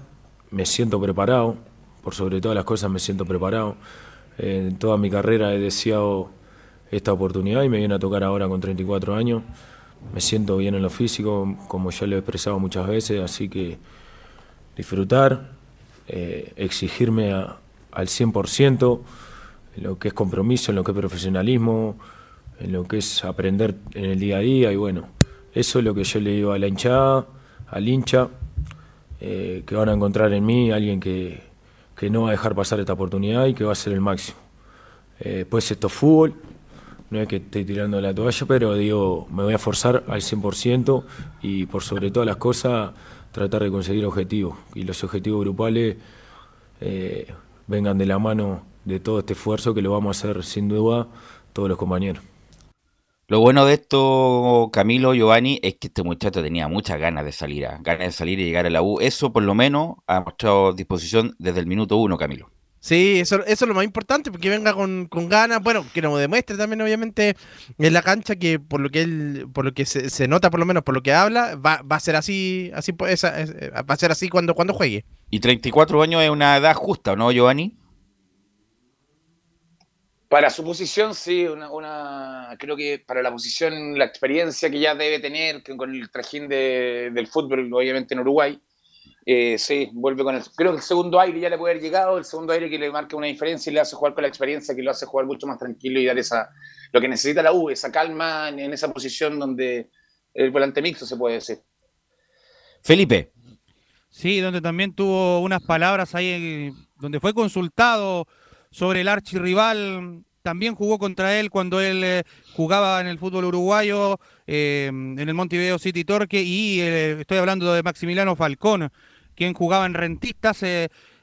Me siento preparado, por sobre todas las cosas me siento preparado. En toda mi carrera he deseado esta oportunidad y me viene a tocar ahora con 34 años. Me siento bien en lo físico, como ya lo he expresado muchas veces, así que disfrutar, eh, exigirme a- al 100% en lo que es compromiso, en lo que es profesionalismo, en lo que es aprender en el día a día y bueno, eso es lo que yo le digo a la hinchada, al hincha, eh, que van a encontrar en mí alguien que, que no va a dejar pasar esta oportunidad y que va a ser el máximo. Eh, pues esto es fútbol, no es que esté tirando la toalla, pero digo, me voy a forzar al 100% y por sobre todas las cosas tratar de conseguir objetivos. Y los objetivos grupales eh, vengan de la mano de todo este esfuerzo que lo vamos a hacer sin duda todos los compañeros. Lo bueno de esto, Camilo, Giovanni, es que este muchacho tenía muchas ganas de salir, ah, ganas de salir y llegar a la U. Eso por lo menos ha mostrado disposición desde el minuto uno, Camilo. Sí, eso, eso es lo más importante, porque venga con, con ganas, bueno, que nos demuestre también obviamente en la cancha que por lo que él, por lo que se, se nota por lo menos por lo que habla, va, va a ser así, así pues, esa- es- eh, va a ser así cuando, cuando juegue. Y 34 años es una edad justa, ¿no, Giovanni? Para su posición, sí, una, una- creo que para la posición, la experiencia que ya debe tener con el trajín de- del fútbol, obviamente en Uruguay, eh, sí, vuelve con el. Creo que el segundo aire ya le puede haber llegado, el segundo aire que le marca una diferencia y le hace jugar con la experiencia, que lo hace jugar mucho más tranquilo y dar esa lo que necesita la U, esa calma en, en esa posición donde el volante mixto se puede decir. Felipe. Sí, donde también tuvo unas palabras ahí, donde fue consultado sobre el archirrival. También jugó contra él cuando él eh, jugaba en el fútbol uruguayo, eh, en el Montevideo City Torque, y eh, estoy hablando de Maximiliano Falcón, quien jugaba en Rentistas,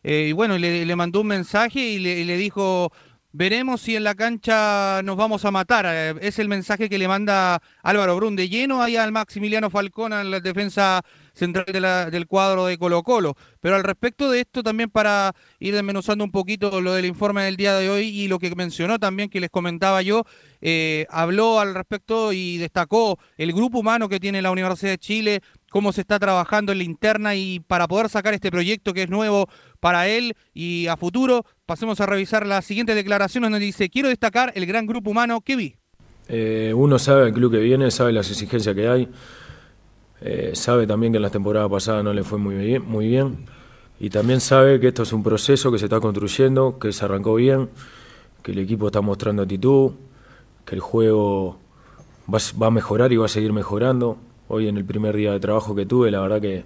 y bueno, le, le mandó un mensaje y le dijo, veremos si en la cancha nos vamos a matar. Eh, es el mensaje que le manda Álvaro Brun de lleno ahí al Maximiliano Falcón, a la defensa central del cuadro de Colo Colo. Pero al respecto de esto, también para ir desmenuzando un poquito lo del informe del día de hoy y lo que mencionó también, que les comentaba yo, eh, habló al respecto y destacó el grupo humano que tiene la Universidad de Chile, cómo se está trabajando en la interna y para poder sacar este proyecto que es nuevo para él y a futuro, pasemos a revisar la siguiente declaración donde dice, quiero destacar el gran grupo humano que vi. Eh, uno sabe el club que viene, sabe las exigencias que hay, eh, sabe también que en la temporada pasada no le fue muy bien, muy bien, y también sabe que esto es un proceso que se está construyendo, que se arrancó bien, que el equipo está mostrando actitud, que el juego va, a- mejorar y va a seguir mejorando. Hoy en el primer día de trabajo que tuve, la verdad que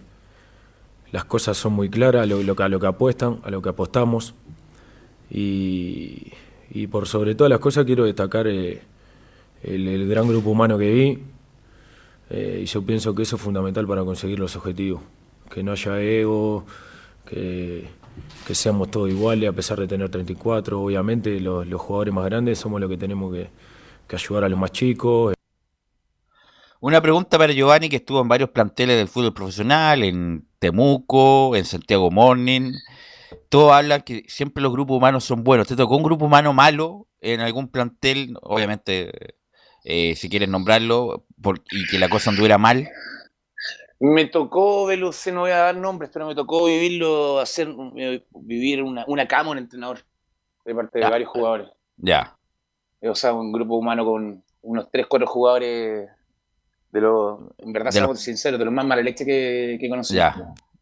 las cosas son muy claras, a lo que apuestan, a lo que apostamos. Y, por sobre todas las cosas quiero destacar eh, el, el gran grupo humano que vi. eh, y yo pienso que eso es fundamental para conseguir los objetivos. Que no haya ego, que, que seamos todos iguales a pesar de tener 34. Obviamente los, los jugadores más grandes somos los que tenemos que, que ayudar a los más chicos. Una pregunta para Giovanni, que estuvo en varios planteles del fútbol profesional, en Temuco, en Santiago Morning. Todos hablan que siempre los grupos humanos son buenos. ¿Te tocó un grupo humano malo en algún plantel? Obviamente, eh, si quieres nombrarlo, por- y que la cosa anduviera mal. Me tocó, Veloce, no voy a dar nombres, pero me tocó vivirlo, hacer eh, vivir una, una cama, un entrenador, de parte de Ya. varios jugadores. Ya. O sea, un grupo humano con unos 3, 4 jugadores de los, en verdad, De seamos los- sinceros, de los más mala leche que, que conocí. Ya,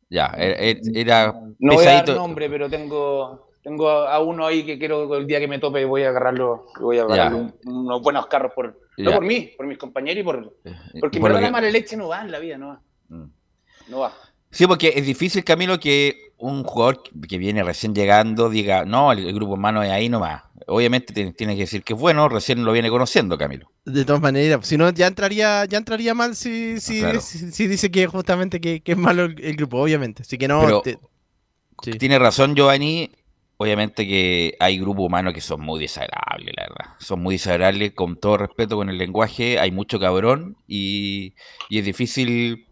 ya. Era, era No voy a dar nombre, pero tengo, tengo a, a uno ahí que quiero el día que me tope voy a agarrarlo, voy a agarrarle un- unos buenos carros por, no por mí, por mis compañeros y por porque en por verdad la que- mala leche no va en la vida, no va. Mm. No va. Sí, porque es difícil, Camilo, que un jugador que- viene recién llegando diga, no, el, el grupo humano es ahí nomás. Obviamente tiene, tiene que decir que es bueno, recién lo viene conociendo, Camilo. De todas maneras, si no, ya entraría, ya entraría mal si, si, Claro. si, si dice que justamente que, que es malo el, el grupo, obviamente. Así que no. Pero te- sí. tiene razón, Giovanni. Obviamente que hay grupos humanos que son muy desagradables, la verdad. Son muy desagradables, con todo respeto con el lenguaje. Hay mucho cabrón y, y es difícil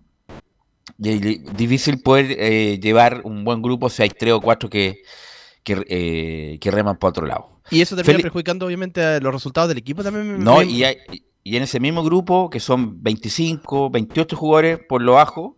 difícil poder eh, llevar un buen grupo si hay tres o cuatro que, que, eh, que reman para otro lado. Y eso termina perjudicando, obviamente, a los resultados del equipo también. No, y, hay- y en ese mismo grupo, que son 25, 28 jugadores por lo bajo,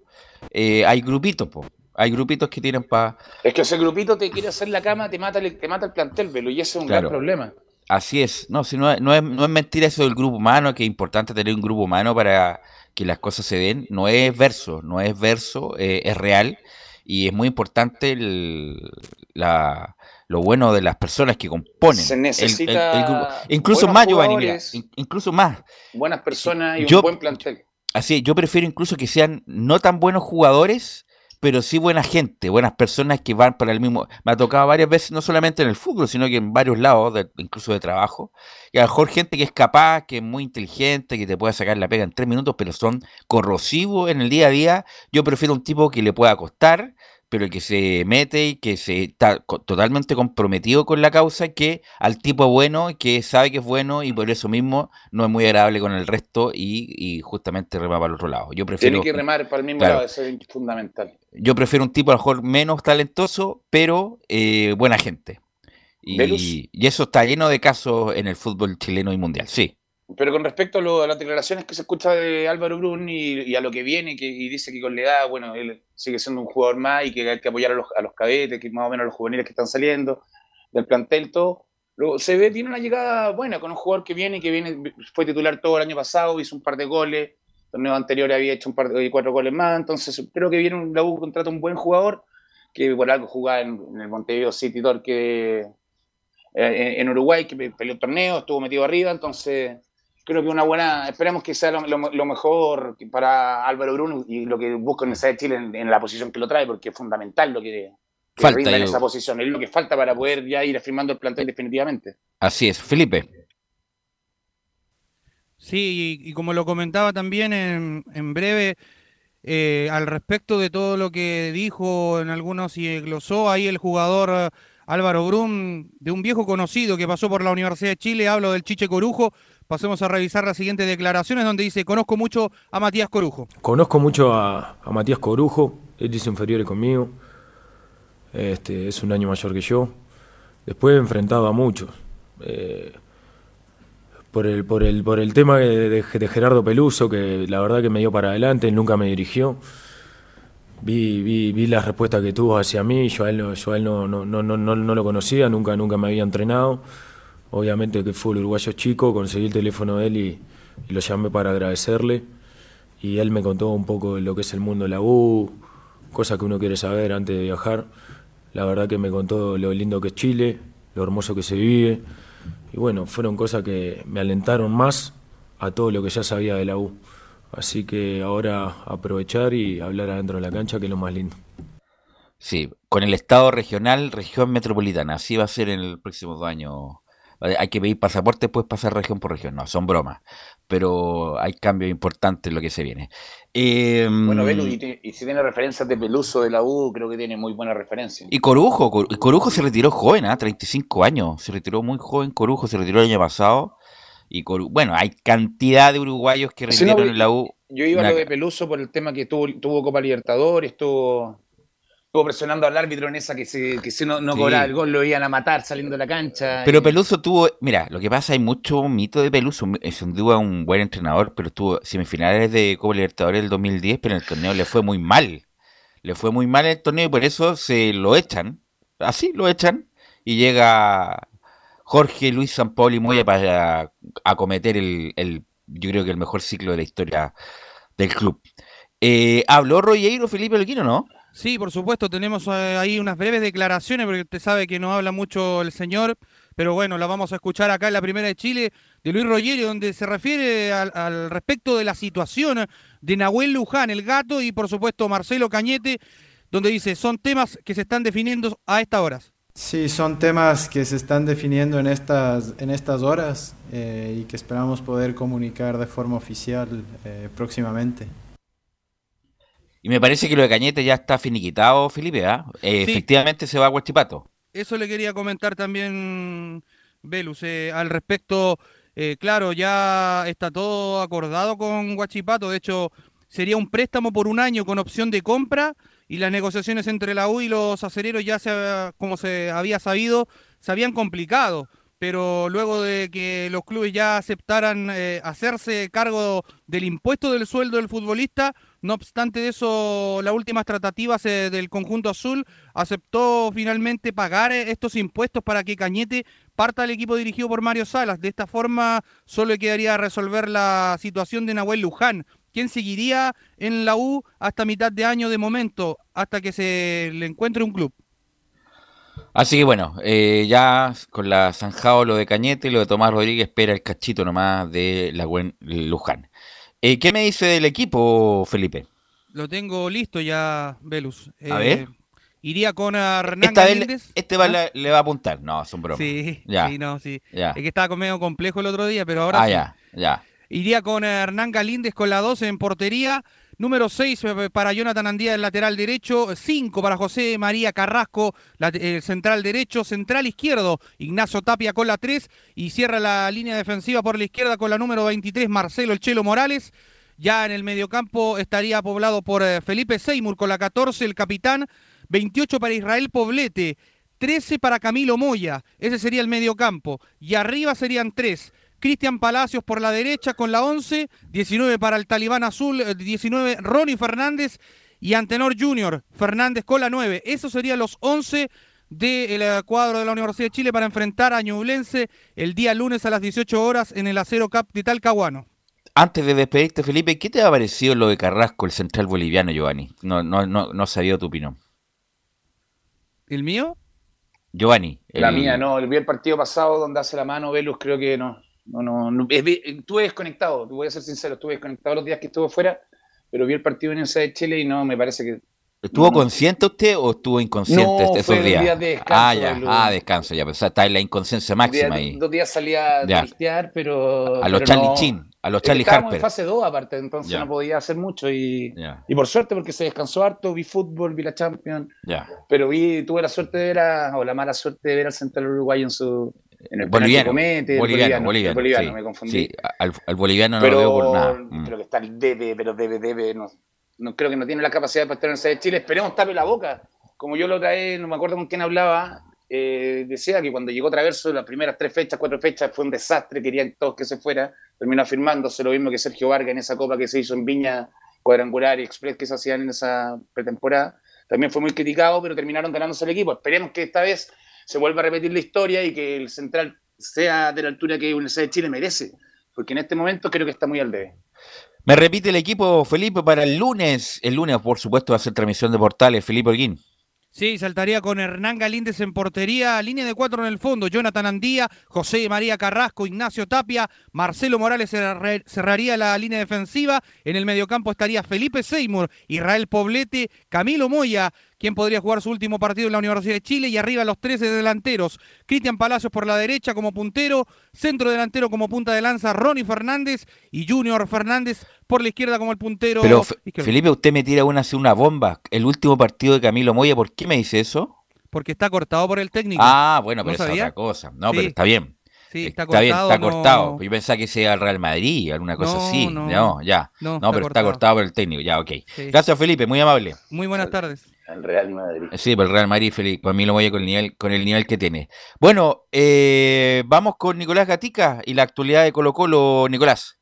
eh, hay grupitos, po. Hay grupitos que tienen para... Es que ese grupito te quiere hacer la cama, te mata el, te mata el plantel, Velo, y ese es un Claro. gran problema. Así es, no, si no, es- no, es, no es mentira eso del grupo humano, que es importante tener un grupo humano para que las cosas se den. No es verso, no es verso, eh, es real y es muy importante el- la, lo bueno de las personas que componen Se el- necesita el grupo. Incluso más, Giovanni, mira, incluso más. Buenas personas y Yo- un buen plantel. Así, es, yo prefiero incluso que sean no tan buenos jugadores, pero sí buena gente, buenas personas que van para el mismo. Me ha tocado varias veces, no solamente en el fútbol, sino que en varios lados, incluso de trabajo. Y a lo mejor gente que es capaz, que es muy inteligente, que te puede sacar la pega en tres minutos, pero son corrosivos en el día a día. Yo prefiero un tipo que le pueda costar, pero el que se mete y que se está totalmente comprometido con la causa, que al tipo bueno, que sabe que es bueno y por eso mismo no es muy agradable con el resto y, y justamente rema para el otro lado. Yo prefiero, Tiene que remar para el mismo Claro. lado, eso es fundamental. yo prefiero un tipo a lo mejor menos talentoso, pero eh, buena gente. Y, y eso está lleno de casos en el fútbol chileno y mundial, sí. Pero con respecto a, lo- las declaraciones que se escucha de Álvaro Brun y, a lo que viene, que, y dice que con la edad, bueno, él sigue siendo un jugador más y que hay que apoyar a los, a los cadetes, que más o menos a los juveniles que están saliendo del plantel, todo. Luego, se ve, tiene una llegada buena con un jugador que viene, que viene, fue titular todo el año pasado, hizo un par de goles, torneo anterior había hecho un par de cuatro goles más, entonces creo que viene un, la U contrata un buen jugador que por algo jugaba en, en el Montevideo City Torque eh, en Uruguay, que pe- peleó el torneo, estuvo metido arriba, entonces creo que una buena, esperemos que sea lo, lo- lo mejor para Álvaro Bruno y lo que busca en Universidad de Chile en, en la posición que lo trae, porque es fundamental lo que, que Falta, rinda en esa posición, es lo que falta para poder ya ir afirmando el plantel definitivamente. Así es, Felipe. Sí, y, y como lo comentaba también en, en breve, eh, al respecto de todo lo que dijo en algunos y glosó ahí el jugador eh, Álvaro Brum, de un viejo conocido que pasó por la Universidad de Chile, hablo del Chiche Corujo. Pasemos a revisar las siguientes declaraciones donde dice, conozco mucho a Matías Corujo. Conozco mucho a, Matías Corujo, él hizo inferiores conmigo, este, es un año mayor que yo. Después he enfrentado a muchos. eh, por, el, por, el, por el tema de, de- de Gerardo Peluso, que la verdad que me dio para adelante, él nunca me dirigió. Vi, vi, vi la respuesta que tuvo hacia mí, yo a él, yo a él no, no, no, no, no lo conocía, nunca, nunca me había entrenado. Obviamente que fue el uruguayo chico, conseguí el teléfono de él y, y lo llamé para agradecerle. Y él me contó un poco de lo que es el mundo de la U, cosas que uno quiere saber antes de viajar. La verdad que me contó lo lindo que es Chile, lo hermoso que se vive. Y bueno, fueron cosas que me alentaron más a todo lo que ya sabía de la U. Así que ahora aprovechar y hablar adentro de la cancha, que es lo más lindo. Sí, con el Estado regional, región metropolitana. Así va a ser en el próximo dos años. Eh, Hay que pedir pasaporte, después pasar región por región. No, son bromas. Pero hay cambios importantes en lo que se viene. Eh, Bueno, Velo, y, te- y si tiene referencias de Peluso de la U, creo que tiene muy buena referencia. Y Corujo, Cor- y Corujo se retiró joven, ¿ah? 35 años. Se retiró muy joven Corujo, se retiró el año pasado. Y Coru- bueno, hay cantidad de uruguayos que Sí, no, rindieron en la U. Yo iba a lo de Peluso por el tema que tuvo, tuvo Copa Libertadores, estuvo, estuvo presionando al árbitro en esa que, se, que si no, no Sí. cobraba el gol lo iban a matar saliendo de la cancha. Pero y- Peluso tuvo, mira, lo que pasa, hay mucho mito de Peluso. Es sin duda un buen entrenador, pero estuvo semifinales de Copa Libertadores del 2010, pero en el torneo le fue muy mal. Le fue muy mal el torneo y por eso se lo echan. Así lo echan. Y llega Jorge Luis Sampaoli Moya para acometer el, el, yo creo que el mejor ciclo de la historia del club. Eh, ¿Habló Rogueiro Felipe Olquino, no? Sí, por supuesto, tenemos eh, ahí unas breves declaraciones, porque usted sabe que no habla mucho el señor, pero bueno, la vamos a escuchar acá en la primera de Chile, de Luis Rogerio, donde se refiere al, al respecto de la situación de Nahuel Luján, el gato, y por supuesto Marcelo Cañete, donde dice, son temas que se están definiendo a estas horas. Sí, son temas que se están definiendo en estas, en estas horas eh, y que esperamos poder comunicar de forma oficial eh, próximamente. Y me parece que lo de Cañete ya está finiquitado, Felipe, ¿ah? Eh, Sí. Efectivamente se va a Huachipato. Eso le quería comentar también, Velus, eh, al respecto, eh, claro, ya está todo acordado con Guachipato, de hecho sería un préstamo por un año con opción de compra y las negociaciones entre la U y los acereros ya, se, como se había sabido, se habían complicado, pero luego de que los clubes ya aceptaran eh, hacerse cargo del impuesto del sueldo del futbolista, no obstante de eso, las últimas tratativas del conjunto azul aceptó finalmente pagar eh, estos impuestos para que Cañete parta al equipo dirigido por Mario Salas. De esta forma, solo quedaría resolver la situación de Nahuel Luján, quien seguiría en la U hasta mitad de año de momento, hasta que se le encuentre un club. Así que bueno, eh, ya con la zanjado lo de Cañete y lo de Tomás Rodríguez, espera el cachito nomás de la buen Luján. Eh, ¿Qué me dice del equipo, Felipe? Lo tengo listo ya, Velus. A ver. Iría con Hernán Esta vez este va, le, le va a apuntar. No, son bromas. Sí, ya. sí, no, sí. Ya. Es que estaba medio complejo el otro día, pero ahora ah, sí. ya, ya. Iría con Hernán Galíndez con la 12 en portería, Número 6 para Jonathan Andía, el lateral derecho. 5 para José María Carrasco, el central derecho. Central izquierdo, Ignacio Tapia con la 3. Y cierra la línea defensiva por la izquierda con la número 23, Marcelo El Chelo Morales. Ya en el mediocampo estaría poblado por eh, Felipe Seymour con la 14, el capitán. 28 para Israel Poblete. 13 para Camilo Moya. Ese sería el mediocampo. Y arriba serían 3. Cristian Palacios por la derecha con la 11, 19 para el Talibán Azul, eh, 19 Ronnie Fernández y Antenor Junior Fernández con la 9. Esos serían los 11 del eh, cuadro de la Universidad de Chile para enfrentar a Ñublense el día lunes a las 18 horas en el Acero Cup de Talcahuano. Antes de despedirte, Felipe, ¿qué te ha parecido lo de Carrasco, el central boliviano, Giovanni? No, no, no, no sabía tu opinión. ¿El mío? Giovanni. La mía, no. El, vi el partido pasado donde hace la mano Velus, creo que no. No, no, no. Es- vi- Estuve desconectado, voy a ser sincero, estuve desconectado los días que estuve fuera, pero vi el partido en esa de Chile y no, me parece que. ¿Estuvo no, consciente usted o estuvo inconsciente No, esos fue días? días de descanso, ah, ya, ah, descanso, ya. Pues, está en la inconsciencia máxima ahí. Dos días salía a tristear, pero. A los pero Charlie. Chin, a los Charlie Estábamos en Harper. fase 2 aparte, entonces Ya. no podía hacer mucho y, Ya. y por suerte porque se descansó harto, vi fútbol, vi la Champions, Ya. pero vi, tuve la suerte de ver a, o la mala suerte de ver al central uruguayo en su en el Boliviano, comete, boliviano, boliviano, boliviano, el boliviano, sí, me confundí. sí, al, al boliviano no pero lo veo por nada. Mm. creo que está el debe, pero debe, debe, no, no creo que no tiene la capacidad para estar en el de Chile, esperemos tape la boca, como yo lo otra vez, no me acuerdo con quién hablaba, eh, decía que cuando llegó Traverso, las primeras tres fechas, cuatro fechas, fue un desastre, querían todos que se fuera, terminó afirmándose lo mismo que Sergio Vargas en esa copa que se hizo en Viña, cuadrangular y express que se hacían en esa pretemporada, también fue muy criticado, pero terminaron ganándose el equipo, esperemos que esta vez se vuelva a repetir la historia y que el central sea de la altura que Universidad de Chile merece, porque en este momento creo que está muy al debe. Me repite el equipo, Felipe, para el lunes. El lunes, por supuesto, va a ser transmisión de portales. Felipe Holguín. Sí, saltaría con Hernán Galíndez en portería, línea de cuatro en el fondo, Jonathan Andía, José María Carrasco, Ignacio Tapia, Marcelo Morales cerra- cerraría la línea defensiva, en el mediocampo estaría Felipe Seymour, Israel Poblete, Camilo Moya, quien podría jugar su último partido en la Universidad de Chile, y arriba los 13 delanteros, Cristian Palacios por la derecha como puntero, centro delantero como punta de lanza, Ronnie Fernández y Junior Fernández por la izquierda como el puntero. Pero, izquierdo. Felipe, usted me tira una, una bomba. El último partido de Camilo Moya, ¿por qué me dice eso? Porque está cortado por el técnico. Ah, bueno, ¿No pero es otra cosa. No, Sí. pero está bien. Sí, está Está bien, cortado. está no- cortado. Yo pensaba que sea el Real Madrid, alguna cosa No, así. no. Ya. No, No, está pero está cortado. cortado por el técnico. Ya, ok. Sí. Gracias, Felipe, muy amable. Muy buenas tardes. El Real Madrid. Sí, por el Real Madrid, Felipe, Camilo Moya con el nivel, con el nivel que tiene. Bueno, eh, vamos con Nicolás Gatica y la actualidad de Colo Colo, Nicolás.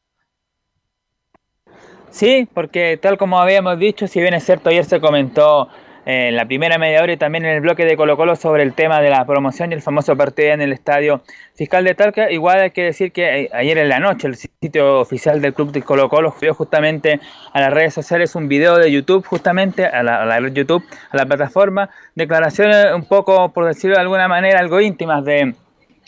Sí, porque tal como habíamos dicho, si bien es cierto, ayer se comentó en la primera media hora y también en el bloque de Colo Colo sobre el tema de la promoción y el famoso partido en el estadio fiscal de Talca, igual hay que decir que eh, ayer en la noche el sitio oficial del club de Colo Colo subió justamente a las redes sociales un video de YouTube, justamente a la, a la YouTube, a la plataforma, declaraciones un poco, por decirlo de alguna manera, algo íntimas de,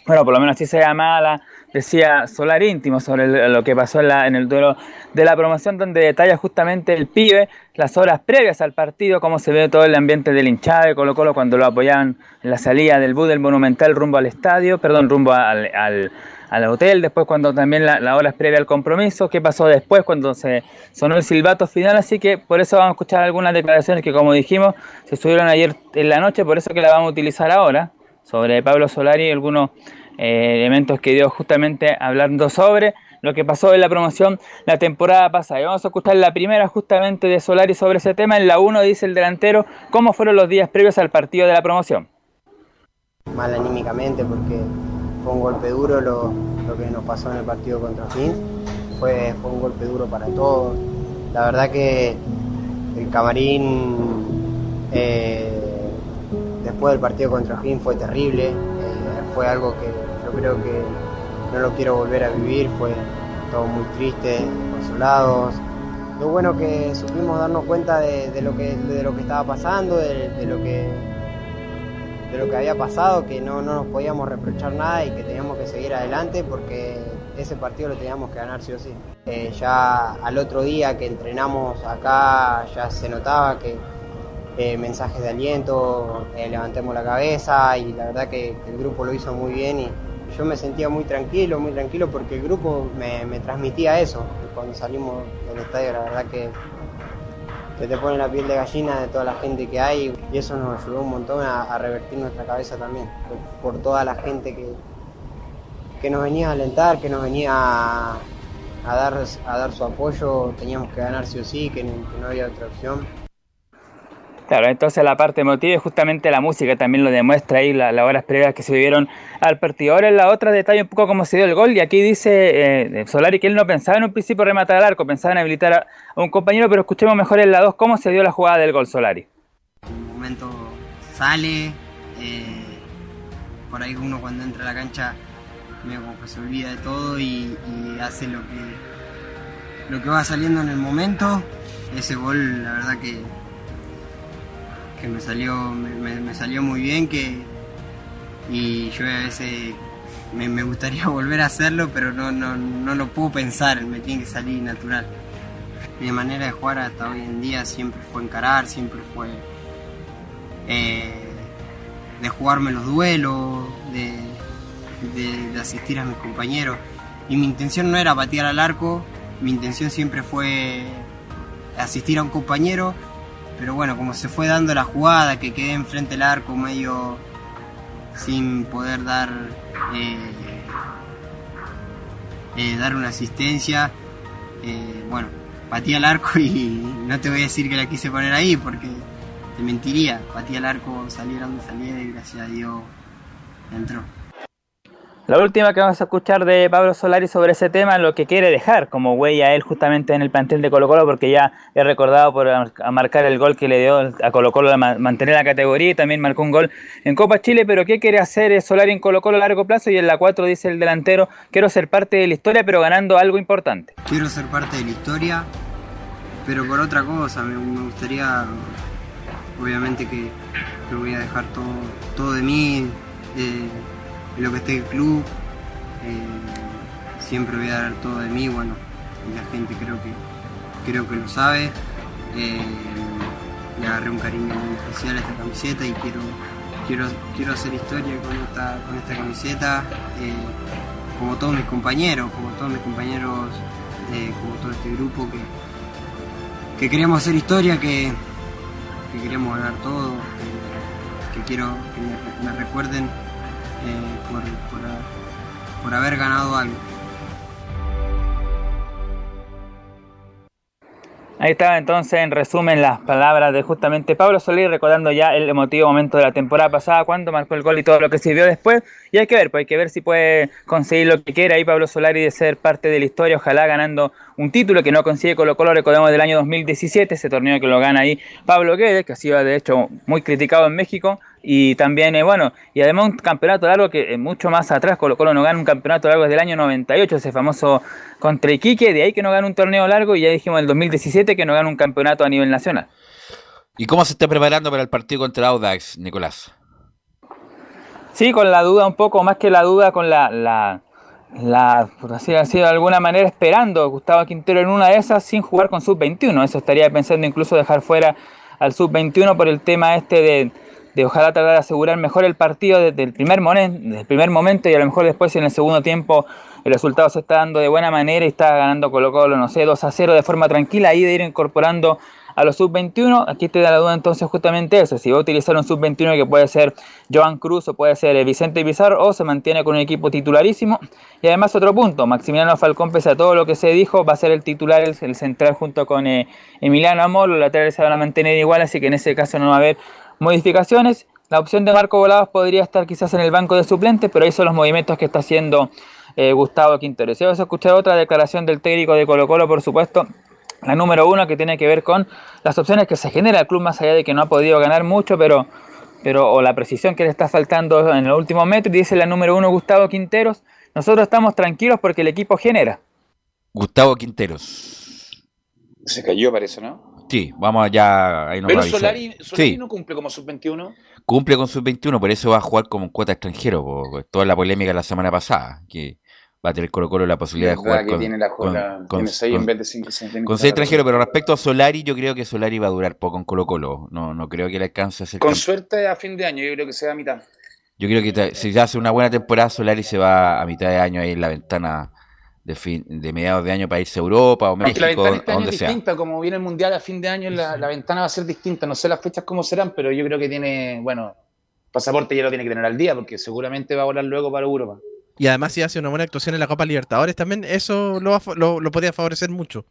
bueno, por lo menos así se llamaba la, decía Solar Íntimo sobre lo que pasó en, la- el duelo de la promoción, donde detalla justamente el pibe las horas previas al partido, cómo se ve todo el ambiente del hinchada de Colo Colo cuando lo apoyaban en la salida del bus del Monumental rumbo al estadio, perdón, rumbo al, al- al hotel, después cuando también la, la hora previa al compromiso, qué pasó después cuando se sonó el silbato final, así que por eso vamos a escuchar algunas declaraciones que como dijimos se subieron ayer en la noche, por eso que la vamos a utilizar ahora, sobre Pablo Solari y algunos eh, elementos que dio justamente hablando sobre lo que pasó en la promoción la temporada pasada. Y vamos a escuchar la primera justamente de Solari sobre ese tema. En la 1 dice el delantero cómo fueron los días previos al partido de la promoción. mal anímicamente porque fue un golpe duro lo, lo que nos pasó en el partido contra Fins. Fue, fue un golpe duro para todos. La verdad que el camarín eh, después del partido contra Fins fue terrible. Eh, fue algo que yo creo que no lo quiero volver a vivir. Fue todo muy triste, consolados. Lo bueno que supimos darnos cuenta de, lo, que, de lo que estaba pasando, de- de lo que de lo que había pasado, que no, no nos podíamos reprochar nada y que teníamos que seguir adelante porque ese partido lo teníamos que ganar sí o sí. Eh, ya al otro día que entrenamos acá ya se notaba que eh, mensajes de aliento, eh, levantemos la cabeza y la verdad que, el grupo lo hizo muy bien y yo me sentía muy tranquilo, muy tranquilo porque el grupo me, me transmitía eso. Cuando salimos del estadio la verdad que te pone la piel de gallina de toda la gente que hay y eso nos ayudó un montón a, revertir nuestra cabeza también, por, toda la gente que, que nos venía a alentar, que nos venía a, dar, a dar su apoyo, teníamos que ganar sí o sí, que no había otra opción. Claro, entonces la parte emotiva y justamente la música también lo demuestra ahí, la- las horas previas que se vivieron al partido. Ahora en la otra detalle un poco cómo se dio el gol y aquí dice eh, Solari que él no pensaba en un principio rematar al arco, pensaba en habilitar a, un compañero, pero escuchemos mejor en la 2 cómo se dio la jugada del gol Solari. un momento sale, eh, por ahí uno cuando entra a la cancha se olvida de todo y, y hace lo que, lo que va saliendo en el momento. Ese gol la verdad que, que me salió, me, salió muy bien que, y yo a veces me, me gustaría volver a hacerlo pero no, no, no lo puedo pensar, me tiene que salir natural. Mi manera de jugar hasta hoy en día siempre fue encarar, siempre fue eh, de jugarme los duelos, de, de- de asistir a mis compañeros. Y mi intención no era patear al arco, mi intención siempre fue asistir a un compañero, pero bueno, como se fue dando la jugada, que quedé enfrente del arco medio sin poder dar, eh, eh, dar una asistencia, eh, bueno, pateé al arco y no te voy a decir que la quise poner ahí porque te mentiría. Pateé al arco, saliera donde saliera y gracias a Dios entró. La última que vamos a escuchar de Pablo Solari sobre ese tema, lo que quiere dejar como huella él justamente en el plantel de Colo Colo, porque ya es recordado por marcar el gol que le dio a Colo Colo a ma- mantener la categoría y también marcó un gol en Copa Chile, pero ¿qué quiere hacer eh, Solari en Colo Colo a largo plazo? Y en la 4 dice el delantero, quiero ser parte de la historia pero ganando algo importante. Quiero ser parte de la historia, pero por otra cosa, me, gustaría, obviamente que, que voy a dejar todo, todo de mí, de lo que esté el club, eh, siempre voy a dar todo de mí, bueno, y la gente creo que, creo que lo sabe. eh, le agarré un cariño muy especial a esta camiseta y quiero, quiero, quiero hacer historia con esta, con esta camiseta, eh, como todos mis compañeros, como todos mis compañeros, como todo este grupo que, que queremos hacer historia, que, que queremos ganar todo, que, quiero que me, recuerden por, por ha- por haber ganado algo. Ahí estaba entonces en resumen las palabras de justamente Pablo Solari recordando ya el emotivo momento de la temporada pasada cuando marcó el gol y todo lo que sirvió después y hay que ver, pues hay que ver si puede conseguir lo que quiera ahí Pablo Solari de ser parte de la historia, ojalá ganando un título que no consigue Colo Colo, recordemos del año 2017, ese torneo que lo gana ahí Pablo Guedes, que ha sido de hecho muy criticado en México y también, eh, bueno, y además un campeonato largo que eh, mucho más atrás Colo Colo no gana un campeonato largo desde el año 98, ese famoso contra Iquique, de ahí que no gana un torneo largo y ya dijimos el 2017 que no gana un campeonato a nivel nacional. ¿Y cómo se está preparando para el partido contra Audax, Nicolás? Sí, con la duda un poco, más que la duda, con la, la, por así decirlo, de alguna manera esperando Gustavo Quintero en una de esas sin jugar con sub-21. Eso estaría pensando incluso dejar fuera al sub-21 por el tema este de, de ojalá tratar de asegurar mejor el partido desde el primer, momen- desde el primer momento y a lo mejor después en el segundo tiempo el resultado se está dando de buena manera y está ganando Colo Colo, no sé, 2 a 0 de forma tranquila, ahí de ir incorporando a los sub-21, aquí te da la duda entonces justamente eso, si va a utilizar un sub-21 que puede ser Joan Cruz o puede ser eh, Vicente Pizarro o se mantiene con un equipo titularísimo. Y además otro punto, Maximiliano Falcón, pese a todo lo que se dijo, va a ser el titular, el, central junto con eh, Emiliano Amor, los laterales se van a mantener igual, así que en ese caso no va a haber modificaciones. La opción de Marco Volados podría estar quizás en el banco de suplentes, pero ahí son los movimientos que está haciendo eh, Gustavo Quintero. Si vamos a escuchar otra declaración del técnico de Colo Colo, por supuesto, la número uno que tiene que ver con las opciones que se genera el club, más allá de que no ha podido ganar mucho, pero, pero o la precisión que le está faltando en el último metro. Y dice la número uno Gustavo Quinteros, nosotros estamos tranquilos porque el equipo genera. Gustavo Quinteros. Se cayó, parece, ¿no? Sí, vamos allá. Ahí nos Pero. Solari, Solari Sí. no cumple como sub-21. Cumple con sub-21, por eso va a jugar como en cuota extranjero. po, por toda la polémica la semana pasada, que va a tener Colo Colo la posibilidad de jugar que con, tiene la con, con- tiene seis con- en vez de cinco, seis, tiene con que seis estar extranjeros, pero respecto a Solari, yo creo que Solari va a durar poco en Colo Colo. No, no creo que le alcance a ser Con suerte a fin de año, yo creo que sea a mitad. Yo creo que si hace una buena temporada, Solari se va a mitad de año ahí en la ventana de, fin, de mediados de año para irse a Europa o Porque la México, ventana este año donde es sea. distinta, como viene el Mundial a fin de año, la, la ventana va a ser distinta. No sé las fechas cómo serán, pero yo creo que tiene, bueno, pasaporte ya lo tiene que tener al día, porque seguramente va a volar luego para Europa. Y además si hace una buena actuación en la Copa Libertadores también, eso lo, va a fa- lo, lo podría favorecer mucho.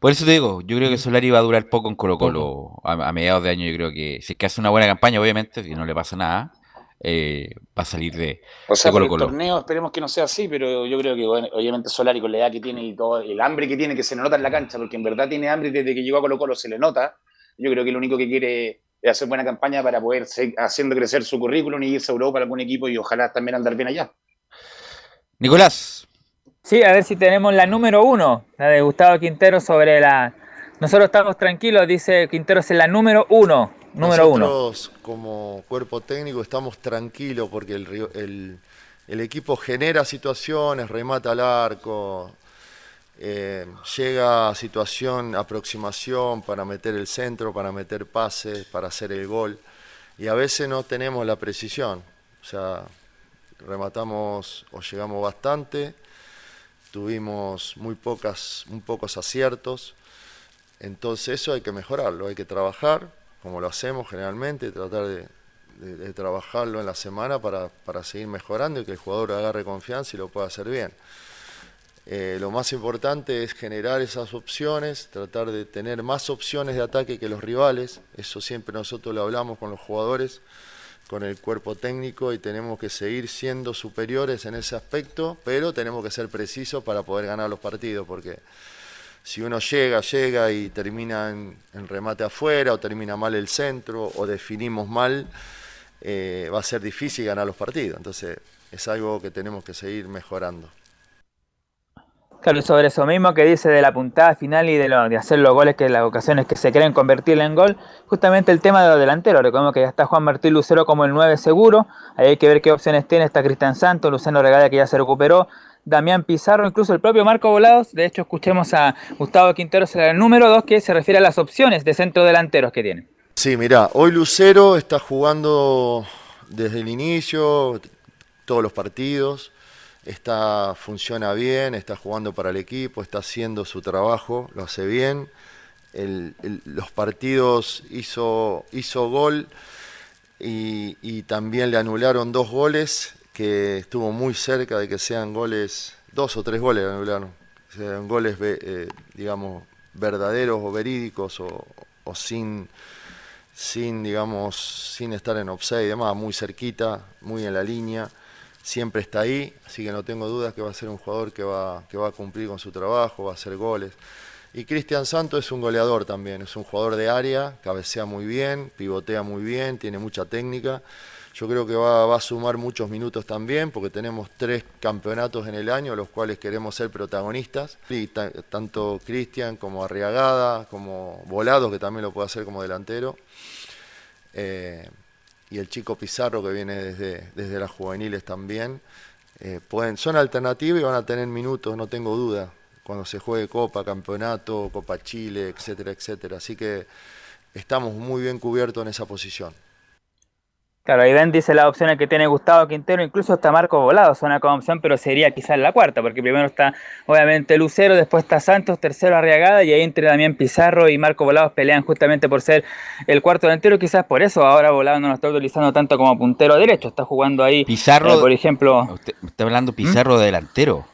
Por eso te digo, yo creo que Solari va a durar poco en Colo Colo a, a mediados de año. Yo creo que si es que hace una buena campaña, obviamente, si no le pasa nada, eh, va a salir de, O sea, de por Colo el Colo. torneo esperemos que no sea así, pero yo creo que bueno, obviamente Solari con la edad que tiene y todo el hambre que tiene, que se le nota en la cancha, porque en verdad tiene hambre y desde que llegó a Colo Colo se le nota. Yo creo que lo único que quiere es hacer buena campaña para poder seguir haciendo crecer su currículum y irse a Europa a algún equipo y ojalá también andar bien allá. Nicolás. Sí, a ver si tenemos la número uno, la de Gustavo Quintero sobre la... Nosotros estamos tranquilos, dice Quintero, es la número uno. Número uno. Nosotros como cuerpo técnico estamos tranquilos porque el, ri- el- el equipo genera situaciones, remata al arco, eh, llega a situación, aproximación para meter el centro, para meter pases, para hacer el gol. Y a veces no tenemos la precisión. O sea, rematamos o llegamos bastante, tuvimos muy, pocas, pocos aciertos. Entonces eso hay que mejorarlo, hay que trabajar, como lo hacemos generalmente, tratar de trabajarlo en la semana para, para seguir mejorando y que el jugador agarre confianza y lo pueda hacer bien. Eh, lo más importante es generar esas opciones, tratar de tener más opciones de ataque que los rivales. Eso siempre nosotros lo hablamos con los jugadores, con el cuerpo técnico y tenemos que seguir siendo superiores en ese aspecto, pero tenemos que ser precisos para poder ganar los partidos, porque si uno llega, llega y termina en, remate afuera o termina mal el centro o definimos mal, eh, va a ser difícil ganar los partidos. Entonces es algo que tenemos que seguir mejorando. Claro, sobre eso mismo que dice de la puntada final y de, lo, de hacer los goles, que las ocasiones que se creen convertirla en gol, justamente el tema de los delanteros. Recordemos que ya está Juan Martín Lucero como el 9 seguro, ahí hay que ver qué opciones tiene. Está Cristian Santos, Luciano Regada que ya se recuperó, Damián Pizarro, incluso el propio Marco Volados. De hecho, escuchemos a Gustavo Quintero, será el número 2, que se refiere a las opciones de centro delanteros que tiene. Sí, mirá, hoy Lucero está jugando desde el inicio, todos los partidos, está, funciona bien, está jugando para el equipo, está haciendo su trabajo, lo hace bien. Los partidos hizo, hizo gol y, también le anularon dos goles que estuvo muy cerca de que sean goles, dos o tres goles le anularon, sean goles, eh, digamos, verdaderos o verídicos o, o sin sin, digamos, sin estar en offside y demás, muy cerquita, muy en la línea, siempre está ahí, así que no tengo dudas que va a ser un jugador que va, que va a cumplir con su trabajo, va a hacer goles. Y Cristian Santos es un goleador también, es un jugador de área, cabecea muy bien, pivotea muy bien, tiene mucha técnica. Yo creo que va, va a sumar muchos minutos también, porque tenemos tres campeonatos en el año, los cuales queremos ser protagonistas. Y ta- tanto Cristian como Arriagada, como Volado, que también lo puede hacer como delantero. Eh, y el chico Pizarro, que viene desde, desde las juveniles también. eh, pueden, son alternativas y van a tener minutos, no tengo duda, cuando se juegue Copa, Campeonato, Copa Chile, etcétera, etcétera. Así que estamos muy bien cubiertos en esa posición. Claro, ahí ven, dice las opciones que tiene Gustavo Quintero, incluso está Marco Volado, suena como opción, pero sería quizás la cuarta, porque primero está obviamente Lucero, después está Santos, tercero Arriagada, y ahí entre Damián Pizarro y Marco Volados pelean justamente por ser el cuarto delantero, quizás por eso ahora Volado no lo está utilizando tanto como puntero derecho, está jugando ahí, Pizarro, eh, por ejemplo, Usted está hablando Pizarro de delantero.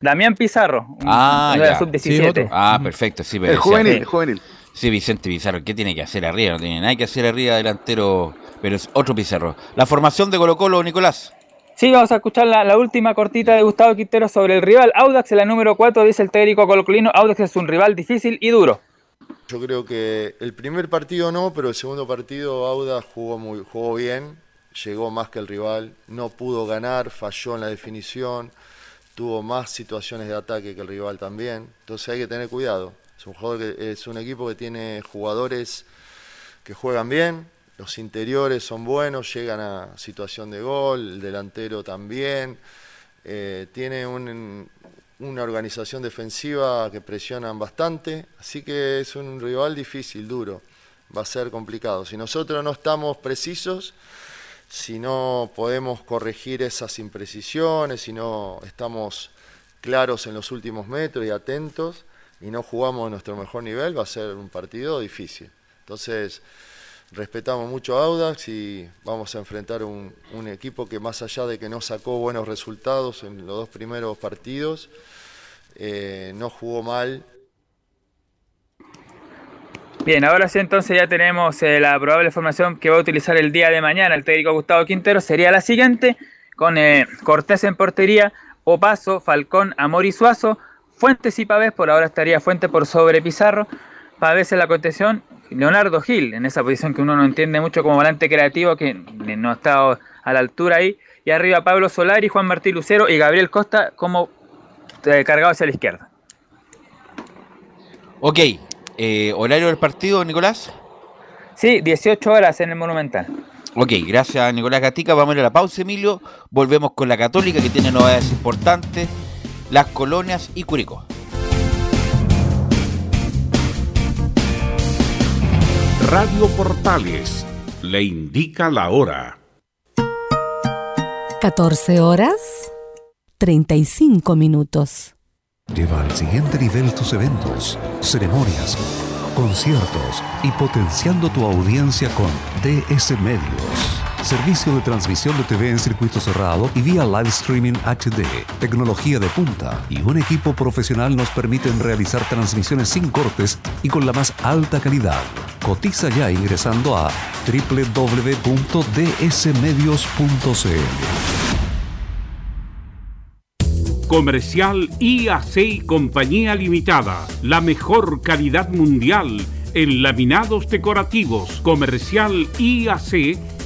Damián Pizarro, un- Ah, la ya. sub-17. Ah, perfecto, sí. pero El juvenil, el juvenil. Sí, Vicente Pizarro, ¿qué tiene que hacer arriba? No tiene nada que hacer arriba delantero, pero es otro Pizarro. La formación de Colo Colo, Nicolás. Sí, vamos a escuchar la, la última cortita de Gustavo Quintero sobre el rival. Audax la número 4, dice el técnico colocolino. Audax es un rival difícil y duro. Yo creo que el primer partido no, pero el segundo partido Auda jugó muy jugó bien, llegó más que el rival, no pudo ganar, falló en la definición, tuvo más situaciones de ataque que el rival también. Entonces hay que tener cuidado. Es un jugador que es un equipo que tiene jugadores que juegan bien, los interiores son buenos, llegan a situación de gol, el delantero también. eh, tiene un- una organización defensiva que presionan bastante, así que es un rival difícil, duro. Va a ser complicado. Si nosotros no estamos precisos, si no podemos corregir esas imprecisiones, si no estamos claros en los últimos metros y atentos y no jugamos nuestro mejor nivel, va a ser un partido difícil. Entonces, respetamos mucho a Audax y vamos a enfrentar un, equipo que más allá de que no sacó buenos resultados en los dos primeros partidos, eh, no jugó mal. Bien, ahora sí entonces ya tenemos eh, la probable formación que va a utilizar el día de mañana el técnico Gustavo Quintero. Sería la siguiente, con eh, Cortés en portería, Opaso, Falcón, Amor y Suazo, Fuentes y Pavés, por ahora estaría Fuentes por sobre Pizarro, Pavés en la contención, Leonardo Gil, en esa posición que uno no entiende mucho como volante creativo, que no ha estado a la altura ahí, y arriba Pablo Solari, Juan Martín Lucero y Gabriel Costa como eh, cargado hacia la izquierda. Ok, eh, ¿horario del partido, Nicolás? Sí, 18 horas en el Monumental. Ok, gracias Nicolás Gatica. Vamos a ir a la pausa, Emilio. Volvemos con la Católica, que tiene novedades importantes, las colonias y Curicó. Radio Portales le indica la hora. 14 horas 35 minutos. Lleva al siguiente nivel tus eventos, ceremonias, conciertos y potenciando tu audiencia con DS Medios. Servicio de transmisión de TV en circuito cerrado y vía live streaming HD. Tecnología de punta y un equipo profesional nos permiten realizar transmisiones sin cortes y con la más alta calidad. Cotiza ya ingresando a www.dsmedios.cl. Comercial IAC y Compañía Limitada. La mejor calidad mundial en laminados decorativos. Comercial IAC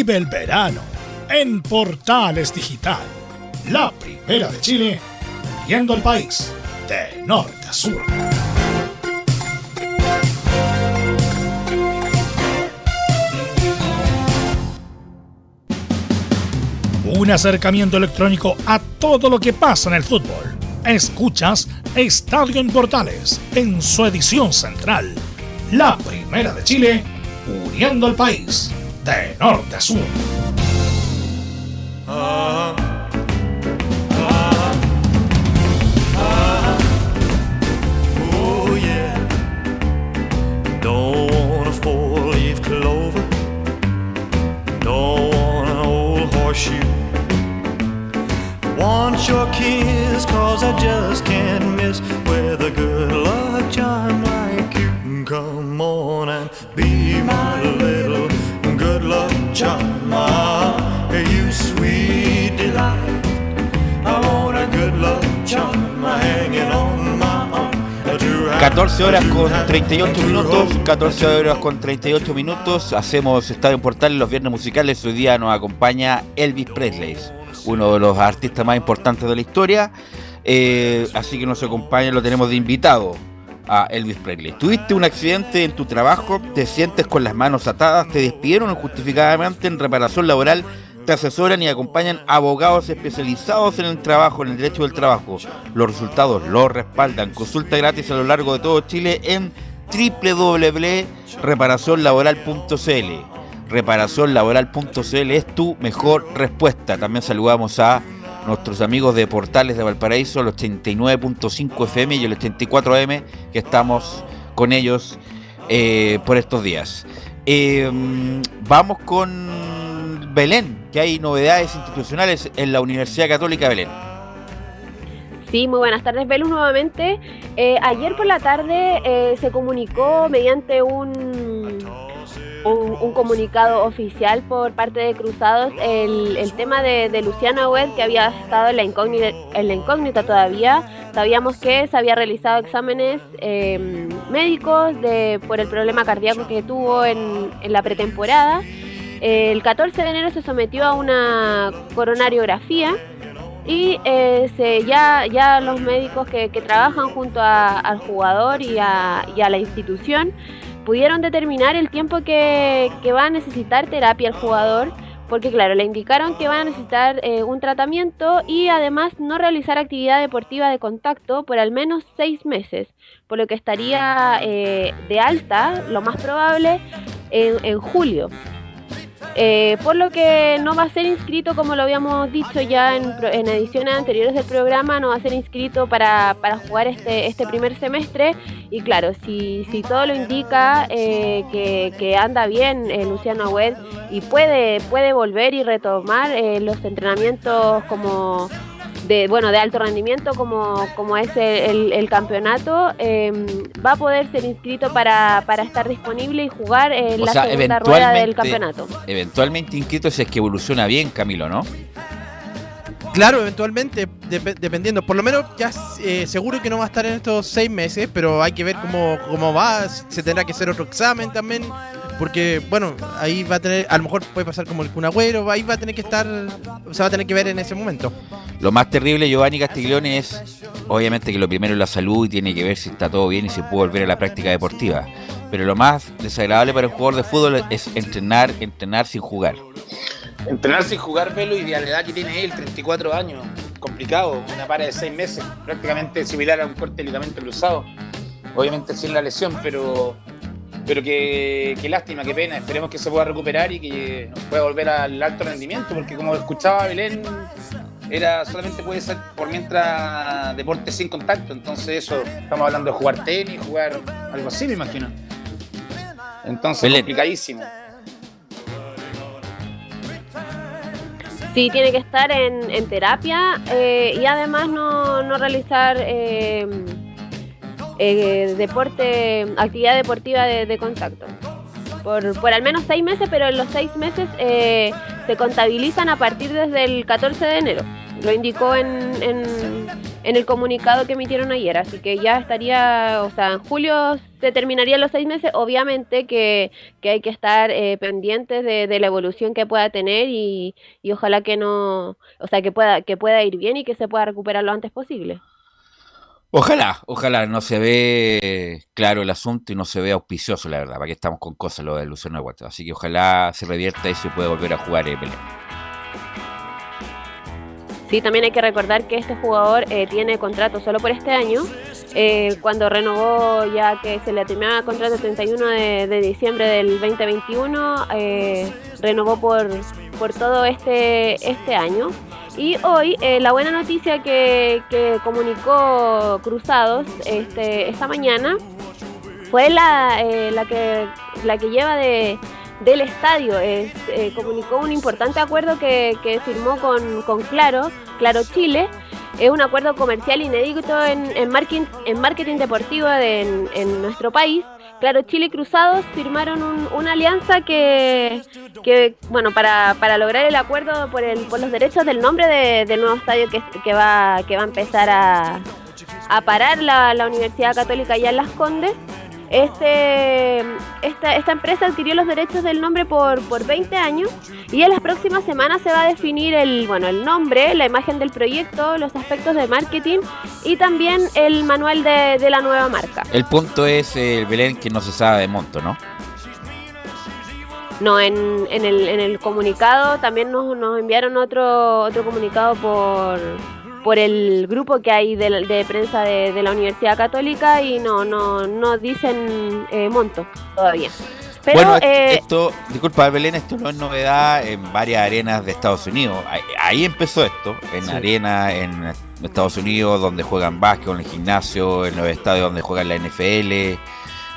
Vive el verano en Portales Digital, la primera de Chile, viendo el país de norte a sur. Un acercamiento electrónico a todo lo que pasa en el fútbol. Escuchas Estadio en Portales en su edición central, la primera de Chile, uniendo al país de norte a sur. Oh yeah. Don't want a four-leaf clover. Don't want an old horseshoe. Want your kiss cause I just can't miss with a good luck charm like you. Come on and be my good Ah, you sweet delight. I want a good luck charm hanging on my arm. to have 14 horas con 38 minutos, 14 horas con 38 minutos, hacemos Estadio en Portales los viernes musicales, hoy día nos acompaña Elvis Presley, uno de los artistas más importantes de la historia, eh, así que nos acompaña, lo tenemos de invitado a Elvis Presley. Tuviste un accidente en tu trabajo, te sientes con las manos atadas, te despidieron injustificadamente en reparación laboral, te asesoran y acompañan abogados especializados en el trabajo, en el derecho del trabajo. Los resultados los respaldan. Consulta gratis a lo largo de todo Chile en www.reparacionlaboral.cl. Reparacionlaboral.cl es tu mejor respuesta. También saludamos a nuestros amigos de Portales de Valparaíso, el 89.5 FM y el 84M, que estamos con ellos eh, por estos días. Eh, vamos con Belén, que hay novedades institucionales en la Universidad Católica de Belén. Sí, muy buenas tardes, Velus, nuevamente. Eh, ayer por la tarde eh, se comunicó mediante un, un, un comunicado oficial por parte de Cruzados el, el tema de, de Luciana Webb, que había estado en la, incógnita, en la incógnita todavía. Sabíamos que se había realizado exámenes eh, médicos de, por el problema cardíaco que tuvo en, en la pretemporada. El 14 de enero se sometió a una coronariografía y eh, se, ya, ya los médicos que, que trabajan junto a- al jugador y a, y a la institución pudieron determinar el tiempo que, que va a necesitar terapia el jugador, porque claro, le indicaron que va a necesitar eh, un tratamiento y además no realizar actividad deportiva de contacto por al menos seis meses, por lo que estaría eh, de alta, lo más probable, en, en julio. Eh, por lo que no va a ser inscrito, como lo habíamos dicho ya en, en ediciones anteriores del programa, no va a ser inscrito para, para jugar este, este primer semestre. Y claro, si, si todo lo indica eh, que, que anda bien eh, Luciano Agüed y puede, puede volver y retomar eh, los entrenamientos como de bueno de alto rendimiento como, como es el, el- el campeonato, eh, va a poder ser inscrito para, para estar disponible y jugar en O la sea, segunda rueda del campeonato. eventualmente inscrito si es que evoluciona bien, Camilo, ¿no? Claro, eventualmente, dep- dependiendo. Por lo menos ya eh, seguro que no va a estar en estos seis meses, pero hay que ver cómo, cómo va. Se tendrá que hacer otro examen también. Porque, bueno, ahí va a tener, a lo mejor puede pasar como el Kun Agüero, ahí va a tener que estar, se va a tener que ver en ese momento. Lo más terrible, Giovanni Castiglione, es obviamente que lo primero es la salud y tiene que ver si está todo bien y si puede volver a la práctica deportiva. Pero lo más desagradable para un jugador de fútbol es entrenar, entrenar sin jugar. Entrenar sin jugar velo y de la edad que tiene él, 34 años, complicado, una para de 6 meses, prácticamente similar a un corte de ligamento cruzado. Obviamente sin la lesión, pero pero que, que lástima, qué pena. Esperemos que se pueda recuperar y que pueda volver al alto rendimiento, porque como escuchaba Belén, era solamente puede ser por mientras deporte sin contacto. Entonces eso, estamos hablando de jugar tenis, jugar algo así, me imagino. Entonces, Belén. complicadísimo. Sí, tiene que estar en, en terapia eh, y además no, no realizar eh, eh, deporte, actividad deportiva de, contacto. Por, por al menos seis meses, pero en los seis meses eh, se contabilizan a partir desde el 14 de enero. Lo indicó en, en, en el comunicado que emitieron ayer, así que ya estaría, o sea, en julio se terminarían los seis meses. Obviamente que, que hay que estar eh, pendientes de, de la evolución que pueda tener y, y ojalá que no, o sea, que pueda, que pueda ir bien y que se pueda recuperar lo antes posible. Ojalá, ojalá no se ve claro el asunto y no se ve auspicioso, la verdad, para que estamos con cosas lo de Luciano Huerta. Así que ojalá se revierta y se pueda volver a jugar eh, Belén. Sí, también hay que recordar que este jugador eh, tiene contrato solo por este año. Eh, cuando renovó, ya que se le terminaba contrato el 31 de, de diciembre del 2021, eh, renovó por, por todo este, este año. Y hoy eh, la buena noticia que, que comunicó Cruzados este, esta mañana fue la, eh, la, que, la que lleva de, del estadio. Es, eh, comunicó un importante acuerdo que, que firmó con, con Claro, Claro Chile. Es un acuerdo comercial inédito en, en, marketing, en marketing deportivo de- en, en nuestro país. Claro, Chile y Cruzados firmaron un- una alianza que, que, bueno, para, para lograr el acuerdo por, el, por los derechos del nombre de- del nuevo estadio que, va, que va a empezar a, a parar la, la Universidad Católica allá en Las Condes. Este, esta, esta empresa adquirió los derechos del nombre por, por 20 años y en las próximas semanas se va a definir el, bueno, el nombre, la imagen del proyecto, los aspectos de marketing y también el manual de, de la nueva marca. El punto es eh, el Belén que no se sabe de monto, ¿no? No, en, en, el, en el comunicado también nos, nos enviaron otro, otro comunicado por, por el grupo que hay de, de prensa de, de la Universidad Católica y no, no, no dicen eh, monto todavía. Pero bueno, est- eh, esto, disculpa Belén, esto no es novedad en varias arenas de Estados Unidos. Ahí, ahí empezó esto, en Sí. arenas en Estados Unidos donde juegan básquet, en el gimnasio, en los estadios donde juegan la NFL,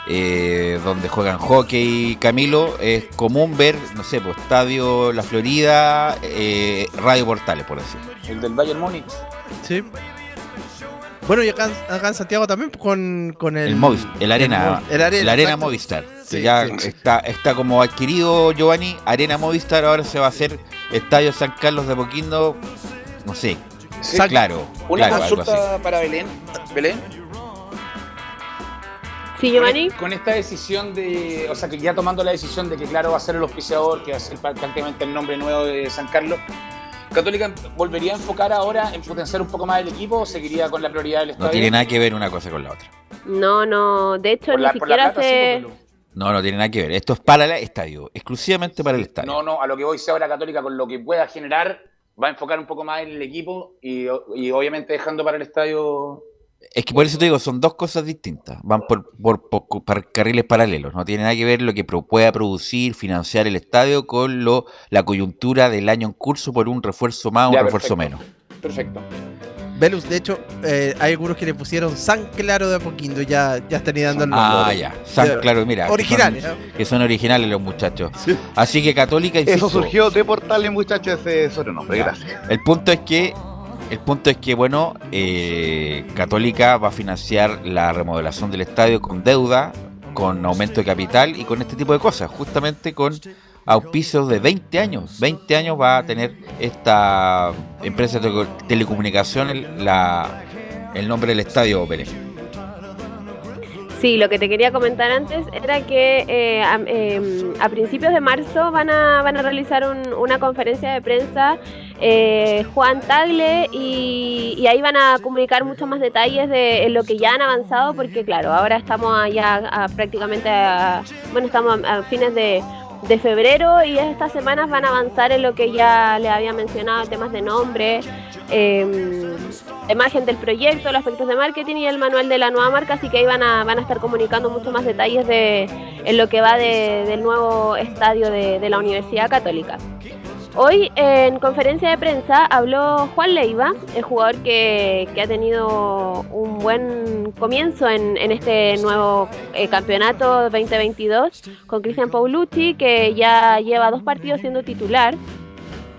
eh, donde juegan hockey. Camilo, es común ver, no sé, pues estadio La Florida, eh, Radio Portales, por decir. El del Bayern Múnich. Sí. Bueno, y acá, en- acá en Santiago también con, con el... El, Movis- el Arena, El, Arena, la Arena exacto. Movistar. que Sí, ya sí. está, está como adquirido Giovanni, Arena Movistar, ahora se va a hacer Estadio San Carlos de Poquindo, no sé. Sí. claro, Una claro, algo así. consulta para Belén. Belén. Sí, Giovanni. Con, con esta decisión de, o sea, que ya tomando la decisión de que claro va a ser el auspiciador, que va a ser prácticamente el nombre nuevo de San Carlos, ¿Católica volvería a enfocar ahora en potenciar un poco más el equipo o seguiría con la prioridad del estadio? No tiene nada que ver una cosa con la otra. No, no, de hecho Por ni la- siquiera se... No, no tiene nada que ver. Esto es para el estadio, exclusivamente para el estadio. No, no, a lo que voy, si ahora Católica con lo que pueda generar va a enfocar un poco más en el equipo y, y obviamente dejando para el estadio. Es que por eso te digo, son dos cosas distintas. Van por, por- por- por carriles paralelos. No tiene nada que ver lo que pro- pueda producir, financiar el estadio con lo, la coyuntura del año en curso por un refuerzo más o un refuerzo perfecto. menos. Perfecto. Velus, de hecho, eh, hay algunos que le pusieron San Claro de Apoquindo, ya, ya están dando el Ah, nombre. ya. San, De- claro, mira. que Originales, son- Que son originales los muchachos. Así que Católica, Eso insisto, surgió de Portales, muchachos, ese sobrenombre. Gracias. El punto es que el punto es que bueno, eh, Católica va a financiar la remodelación del estadio con deuda, con aumento de capital y con este tipo de cosas, justamente con auspicios de 20 años. 20 años va a tener esta empresa de tele- telecomunicaciones el nombre del estadio Pérez. Sí, lo que te quería comentar antes era que eh, a, eh, a principios de marzo van a, van a realizar un- una conferencia de prensa eh, Juan Tagle y, ahí van a comunicar muchos más detalles de lo que ya han avanzado porque claro, ahora estamos allá a- prácticamente bueno, estamos a, fines de, de febrero y estas semanas van a avanzar en lo que ya les había mencionado, temas de nombre, eh, la imagen del proyecto, los aspectos de marketing y el manual de la nueva marca, así que ahí van a, van a estar comunicando mucho más detalles de en lo que va de- del nuevo estadio de, de la Universidad Católica. Hoy en conferencia de prensa habló Juan Leiva, el jugador que, que ha tenido un buen comienzo en, en este nuevo eh, campeonato 2022 con Cristian Paulucci, que ya lleva dos partidos siendo titular.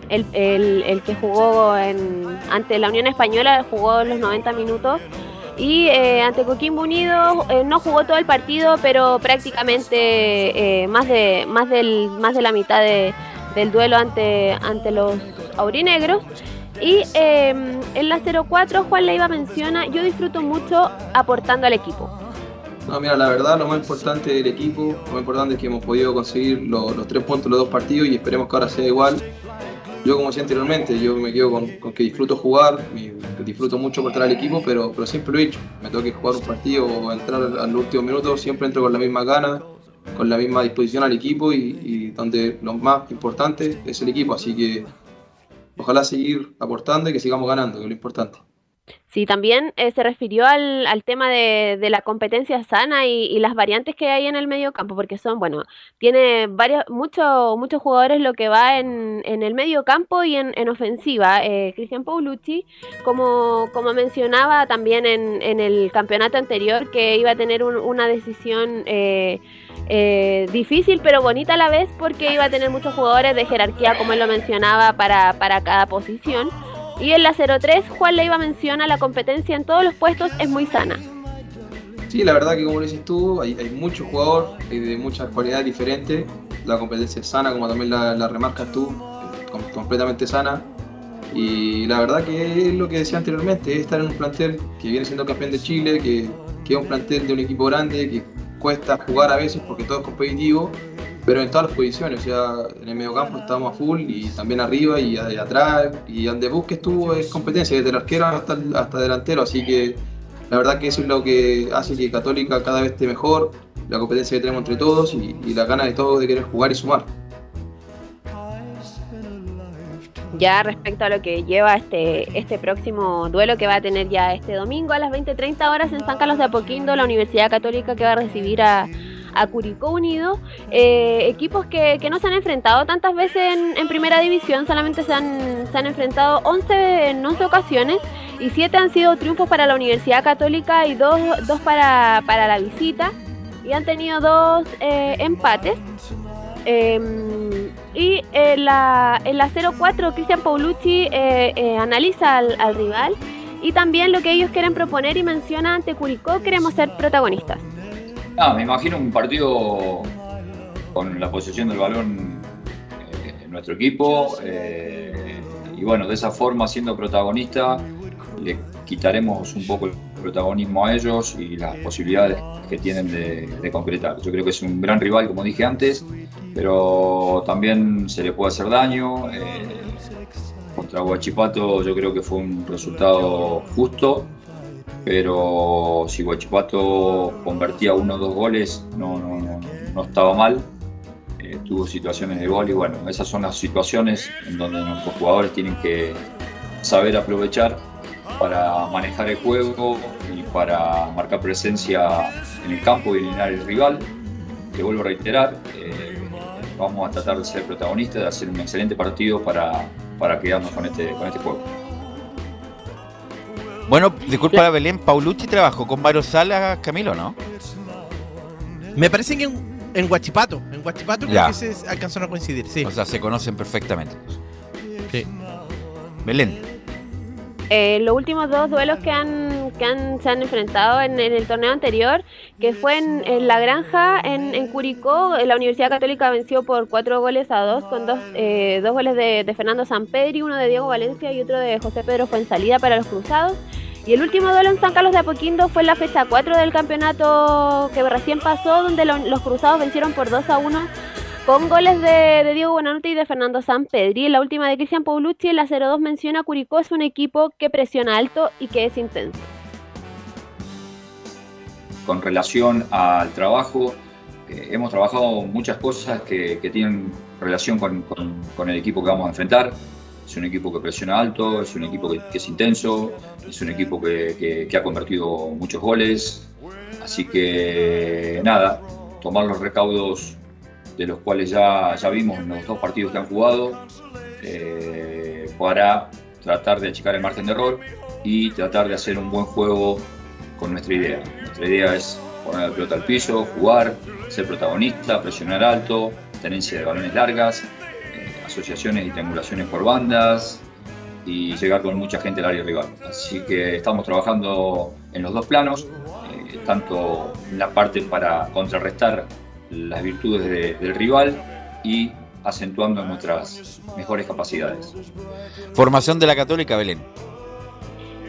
El, el- el que jugó en, ante la Unión Española jugó los 90 minutos y eh, ante Coquimbo Unido eh, no jugó todo el partido, pero prácticamente eh, más de más del más de la mitad de- del duelo ante ante los aurinegros. Y eh, en la 04 Juan Leiva menciona, yo disfruto mucho aportando al equipo. No, mira, la verdad, lo más importante del equipo, lo más importante es que hemos podido conseguir lo- los tres puntos en los dos partidos y esperemos que ahora sea igual. Yo, como decía anteriormente, yo me quedo con, que disfruto jugar, que disfruto mucho aportar al equipo, pero, siempre lo he dicho. Me tengo que jugar un partido o entrar al último minuto, siempre entro con la misma gana, con la misma disposición al equipo y, y donde lo más importante es el equipo. Así que ojalá seguir aportando y que sigamos ganando, que es lo importante. Sí, también eh, se refirió al, al tema de, de la competencia sana y, y las variantes que hay en el medio campo, porque son, bueno, tiene varios, muchos muchos jugadores lo que va en, en el medio campo y en, en ofensiva. Eh, Cristian Paulucci, como, como mencionaba también en, en el campeonato anterior, que iba a tener un- una decisión eh, eh, difícil pero bonita a la vez, porque iba a tener muchos jugadores de jerarquía, como él lo mencionaba, para, para cada posición. Y en la 03, Juan Leiva menciona la competencia en todos los puestos es muy sana. Sí, la verdad que como lo dices tú, hay, hay muchos jugadores eh, de muchas cualidades diferentes. La competencia es sana, como también la, remarcas tú, com- completamente sana. Y la verdad que es lo que decía anteriormente, es estar en un plantel que viene siendo campeón de Chile, que, que es un plantel de un equipo grande, que cuesta jugar a veces porque todo es competitivo, pero en todas las posiciones, o sea, en el medio campo estamos a full y también arriba y, atrás, y donde busques tú es competencia, desde el arquero hasta, hasta delantero, así que la verdad que eso es lo que hace que Católica cada vez esté mejor, la competencia que tenemos entre todos y, y la gana de todos de querer jugar y sumar. Ya respecto a lo que lleva este, este próximo duelo que va a tener ya este domingo a las 20.30 horas en San Carlos de Apoquindo, la Universidad Católica que va a recibir a, a Curicó Unido. Eh, equipos que, que no se han enfrentado tantas veces en, primera división, solamente se han, se han enfrentado 11 en 11 ocasiones y 7 han sido triunfos para la Universidad Católica y 2 dos para, para la visita. Y han tenido dos eh, empates. Eh, y en la, en la 04, Cristian Paulucci eh, analiza al, al rival y también lo que ellos quieren proponer y menciona ante Curicó, queremos ser protagonistas. Ah, me imagino un partido con la posesión del balón eh, en nuestro equipo eh, y bueno, de esa forma siendo protagonista le quitaremos un poco el protagonismo a ellos y las posibilidades que tienen de, concretar. Yo creo que es un gran rival, como dije antes, pero también se le puede hacer daño. eh, Contra Huachipato yo creo que fue un resultado justo, pero si Huachipato convertía uno o dos goles no, no, no, no estaba mal. Eh, tuvo situaciones de gol y bueno, esas son las situaciones en donde nuestros jugadores tienen que saber aprovechar para manejar el juego y para marcar presencia en el campo y eliminar el rival. Que vuelvo a reiterar, eh, vamos a tratar de ser protagonistas, de hacer un excelente partido para, para quedarnos con este, con este juego. Bueno, disculpa Belén, Paulucci trabajó con Mario Salas, Camilo, ¿no? Me parece que en, en Huachipato, en Huachipato creo que se alcanzaron a coincidir, sí. O sea, se conocen perfectamente. Belén. Eh, los últimos dos duelos que han, que han se han enfrentado en, el torneo anterior, que fue en, La Granja, en, en Curicó, eh, la Universidad Católica venció por cuatro goles a dos, con dos, eh, dos goles de, de Fernando Sampedri, uno de Diego Valencia y otro de José Pedro Fuensalida para los Cruzados. Y el último duelo en San Carlos de Apoquindo fue en la fecha 4 del campeonato que recién pasó, donde lo- los Cruzados vencieron por 2 a 1 con goles de, Diego Buenanote y de Fernando Sampedri. La última de Cristian Paulucci, la 0-2 menciona Curicó es un equipo que presiona alto y que es intenso. con relación al trabajo, eh, hemos trabajado muchas cosas que, tienen relación con, el equipo que vamos a enfrentar. Es un equipo que presiona alto, es un equipo que, es intenso, es un equipo que- que ha convertido muchos goles. Así que nada, tomar los recaudos de los cuales ya, ya vimos los dos partidos que han jugado eh, para tratar de achicar el margen de error y tratar de hacer un buen juego con nuestra idea. Nuestra idea es poner la pelota al piso, jugar, ser protagonista, presionar alto, tenencia de balones largas, eh, asociaciones y triangulaciones por bandas y llegar con mucha gente al área rival. Así que estamos trabajando en los dos planos, eh, tanto en la parte para contrarrestar las virtudes de- del rival y acentuando nuestras mejores capacidades. Formación de la Católica, Belén.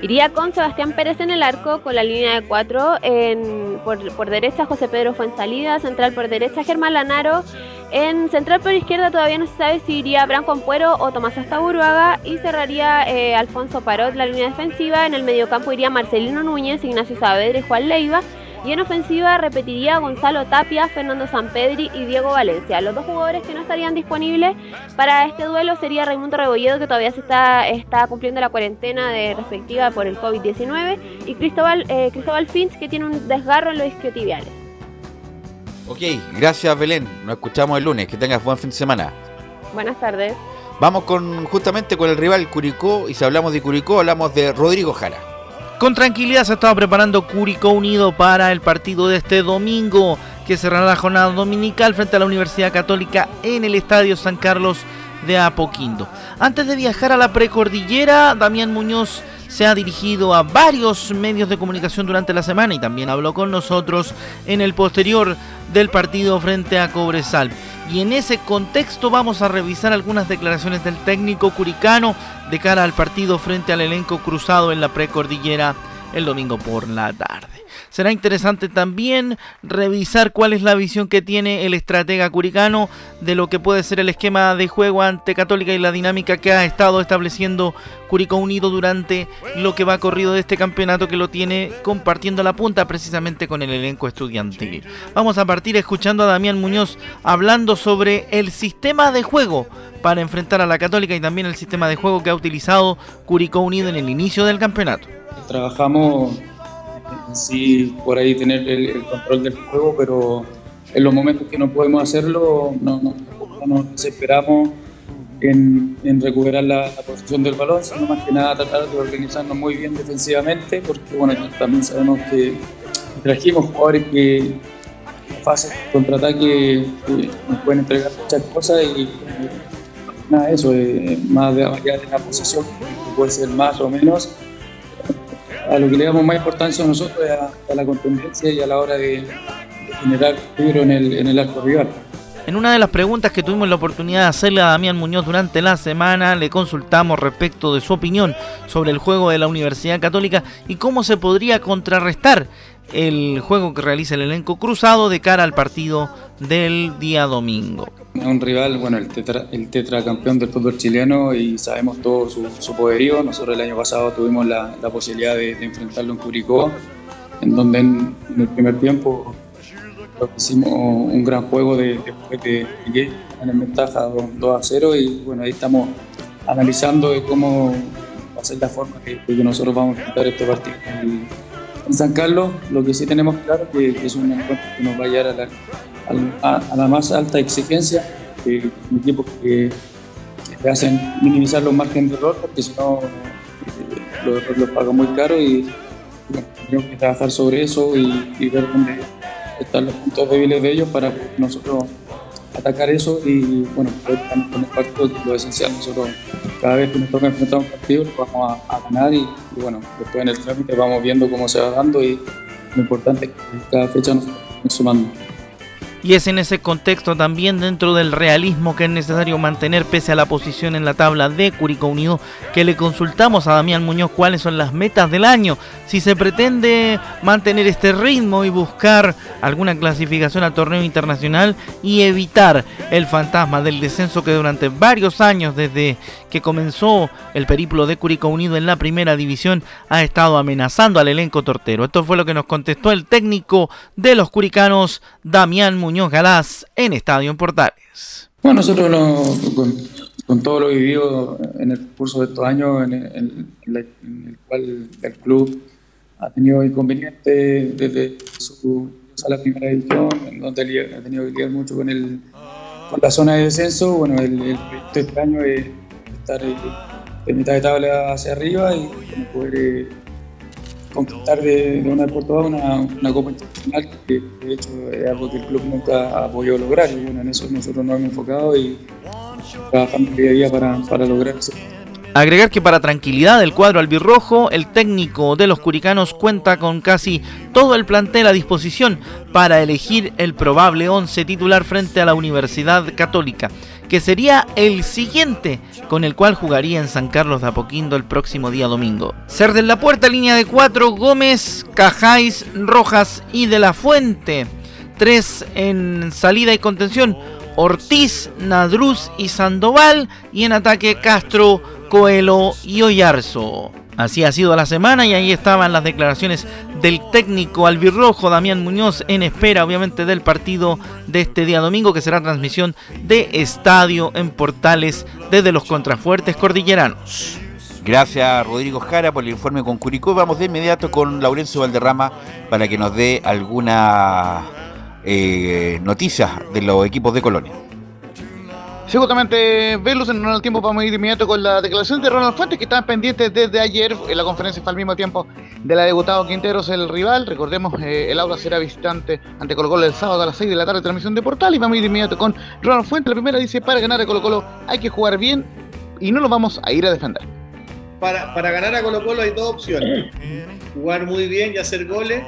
Iría con Sebastián Pérez en el arco, con la línea de cuatro. En, por, por derecha, José Pedro Fuensalida. Central por derecha, Germán Lanaro. En central por izquierda todavía no se sabe si iría Branco Ampuero o Tomás Astaburuaga. Y cerraría eh, Alfonso Parot la línea defensiva. En el mediocampo iría Marcelino Núñez, Ignacio Saavedra y Juan Leiva. Y en ofensiva repetiría Gonzalo Tapia, Fernando Sampedri y Diego Valencia. Los dos jugadores que no estarían disponibles para este duelo sería Raimundo Rebolledo, que todavía se está, está cumpliendo la cuarentena de respectiva por el COVID-19, y Cristóbal, eh, Cristóbal Finch, que tiene un desgarro en los isquiotibiales. Ok, gracias Belén. Nos escuchamos el lunes. Que tengas buen fin de semana. Buenas tardes. Vamos con justamente con el rival Curicó. Y si hablamos de Curicó, hablamos de Rodrigo Jara. Con tranquilidad se estaba preparando Curicó Unido para el partido de este domingo, que cerrará la jornada dominical frente a la Universidad Católica en el Estadio San Carlos de Apoquindo. Antes de viajar a la precordillera, Damián Muñoz se ha dirigido a varios medios de comunicación durante la semana y también habló con nosotros en el posterior del partido frente a Cobresal. Y en ese contexto vamos a revisar algunas declaraciones del técnico curicano de cara al partido frente al elenco cruzado en la precordillera el domingo por la tarde. Será interesante también revisar cuál es la visión que tiene el estratega curicano de lo que puede ser el esquema de juego ante Católica y la dinámica que ha estado estableciendo Curicó Unido durante lo que va corrido de este campeonato que lo tiene compartiendo la punta precisamente con el elenco estudiantil. Vamos a partir escuchando a Damián Muñoz hablando sobre el sistema de juego para enfrentar a la Católica y también el sistema de juego que ha utilizado Curicó Unido en el inicio del campeonato. trabajamos sí por ahí tener el, el control del juego, pero en los momentos que no podemos hacerlo, no, no, no nos desesperamos en, en recuperar la, la posición del balón, sino más que nada tratar de organizarnos muy bien defensivamente, porque bueno, también sabemos que trajimos jugadores que en fase de contraataque que nos pueden entregar muchas cosas y nada, eso, eh, más de, de la posición, que puede ser más o menos, a lo que le damos más importancia a nosotros es a, la contundencia y a la hora de, de generar peligro en el, en el arco rival. En una de las preguntas que tuvimos la oportunidad de hacerle a Damián Muñoz durante la semana, le consultamos respecto de su opinión sobre el juego de la Universidad Católica y cómo se podría contrarrestar el juego que realiza el elenco cruzado de cara al partido del día domingo. Un rival, bueno, el, tetra, el tetracampeón del fútbol chileno y sabemos todo su, poderío. Nosotros el año pasado tuvimos la, posibilidad de, de, enfrentarlo en Curicó, en donde en, el primer tiempo hicimos un gran juego de, de que en ventaja 2, a 0 y bueno, ahí estamos analizando de cómo va a ser la forma que, que nosotros vamos a enfrentar este partido. En, San Carlos, lo que sí tenemos claro que, que es un encuentro que nos va a llevar a la a, la más alta exigencia, eh, un equipo que, que, hacen minimizar los márgenes de error, porque si no eh, los errores los pagan muy caro y tenemos que trabajar sobre eso y, y, ver dónde están los puntos débiles de ellos para nosotros atacar eso y bueno, poder con el partido lo esencial. Nosotros cada vez que nos toca enfrentar un partido lo vamos a, ganar y, bueno, después en el trámite vamos viendo cómo se va dando y lo importante es que cada fecha nos sumando. Y es en ese contexto también dentro del realismo que es necesario mantener pese a la posición en la tabla de Curicó Unido que le consultamos a Damián Muñoz cuáles son las metas del año, si se pretende mantener este ritmo y buscar alguna clasificación al torneo internacional y evitar el fantasma del descenso que durante varios años desde que comenzó el periplo de Curicó Unido en la primera división ha estado amenazando al elenco tortero. Esto fue lo que nos contestó el técnico de los curicanos, Damián Muñoz. Muñoz Galás en Estadio en Portales. Bueno, nosotros con, todo lo vivido en el curso de estos años, en el, cual el club ha tenido inconvenientes desde su a la primera división, en donde ha tenido que lidiar mucho con, el, con la zona de descenso. Bueno, el, el proyecto este año es estar de mitad de tabla hacia arriba y poder eh, conquistar de, de una por todas una, Copa Internacional, que de hecho es algo que el club nunca ha podido lograr. Y bueno, en eso nosotros nos hemos enfocado y trabajamos día a día para, para lograr eso. Agregar que para tranquilidad del cuadro albirrojo, el técnico de los curicanos cuenta con casi todo el plantel a disposición para elegir el probable 11 titular frente a la Universidad Católica, que sería el siguiente con el cual jugaría en San Carlos de Apoquindo el próximo día domingo. Ser de la puerta, línea de 4, Gómez, Cajáis, Rojas y de la Fuente. 3 en salida y contención, Ortiz, Nadruz y Sandoval. Y en ataque, Castro, Coelho y Oyarzo. Así ha sido la semana y ahí estaban las declaraciones del técnico albirrojo Damián Muñoz en espera obviamente del partido de este día domingo que será transmisión de estadio en Portales desde los contrafuertes cordilleranos. Gracias Rodrigo Jara por el informe con Curicó. Vamos de inmediato con Laurencio Valderrama para que nos dé alguna eh, noticias de los equipos de Colonia. Sí, justamente, Velus, en el tiempo vamos a ir de inmediato con la declaración de Ronald Fuentes, que estaban pendientes desde ayer. En la conferencia fue al mismo tiempo de la de Gustavo Quinteros, el rival. Recordemos, eh, el Aula será visitante ante Colo Colo el sábado a las 6 de la tarde, transmisión de Portal. Y vamos a ir de inmediato con Ronald Fuentes. La primera dice: para ganar a Colo Colo hay que jugar bien y no lo vamos a ir a defender. Para, para ganar a Colo Colo hay dos opciones: jugar muy bien y hacer goles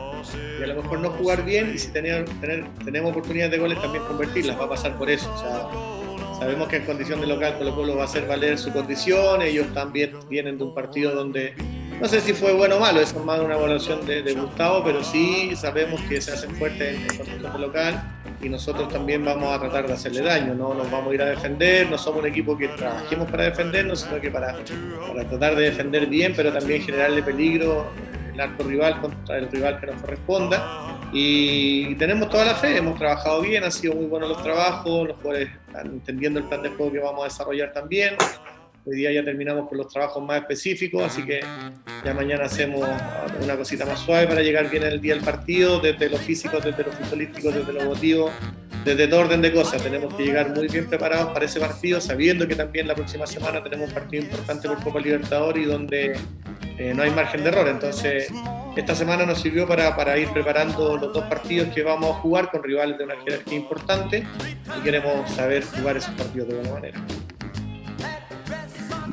y a lo mejor no jugar bien y si tener, tener, tenemos oportunidades de goles también convertirlas, va a pasar por eso. Sabemos que en condición de local Colo Colo va a hacer valer su condición, ellos también vienen de un partido donde no sé si fue bueno o malo, eso es más una evaluación de, de, Gustavo, pero sí sabemos que se hacen fuertes en, condición de local y nosotros también vamos a tratar de hacerle daño, no nos vamos a ir a defender, no somos un equipo que trabajemos para defendernos, sino que para, para tratar de defender bien, pero también generarle peligro el arco rival contra el rival que nos corresponda. Y tenemos toda la fe, hemos trabajado bien, han sido muy buenos los trabajos, los jugadores están entendiendo el plan de juego que vamos a desarrollar también. Hoy día ya terminamos con los trabajos más específicos, así que ya mañana hacemos una cosita más suave para llegar bien el día del partido, desde lo físico, desde lo futbolístico, desde lo emotivo, desde todo orden de cosas. Tenemos que llegar muy bien preparados para ese partido, sabiendo que también la próxima semana tenemos un partido importante por Copa Libertadores y donde eh, no hay margen de error. Entonces, esta semana nos sirvió para, para, ir preparando los dos partidos que vamos a jugar con rivales de una jerarquía importante y queremos saber jugar esos partidos de buena manera.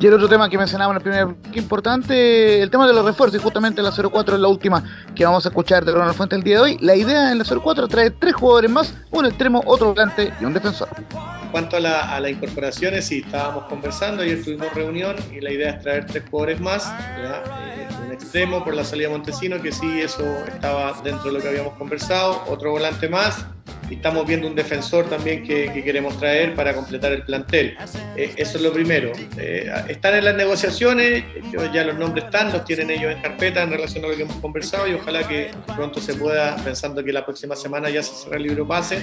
Y el otro tema que mencionaba en el primer que importante, el tema de los refuerzos, y justamente la 04 es la última que vamos a escuchar de Ronald Fuente el día de hoy. La idea en la 04 trae tres jugadores más, un extremo, otro volante y un defensor. En cuanto a, la, a las incorporaciones, sí, estábamos conversando, ayer tuvimos reunión y la idea es traer tres jugadores más, un extremo por la salida de Montesino, que sí, eso estaba dentro de lo que habíamos conversado, otro volante más y estamos viendo un defensor también que, que queremos traer para completar el plantel. Eh, eso es lo primero. Eh, están en las negociaciones, ya los nombres están, los tienen ellos en carpeta en relación a lo que hemos conversado y ojalá que pronto se pueda, pensando que la próxima semana ya se cerra el libro pase,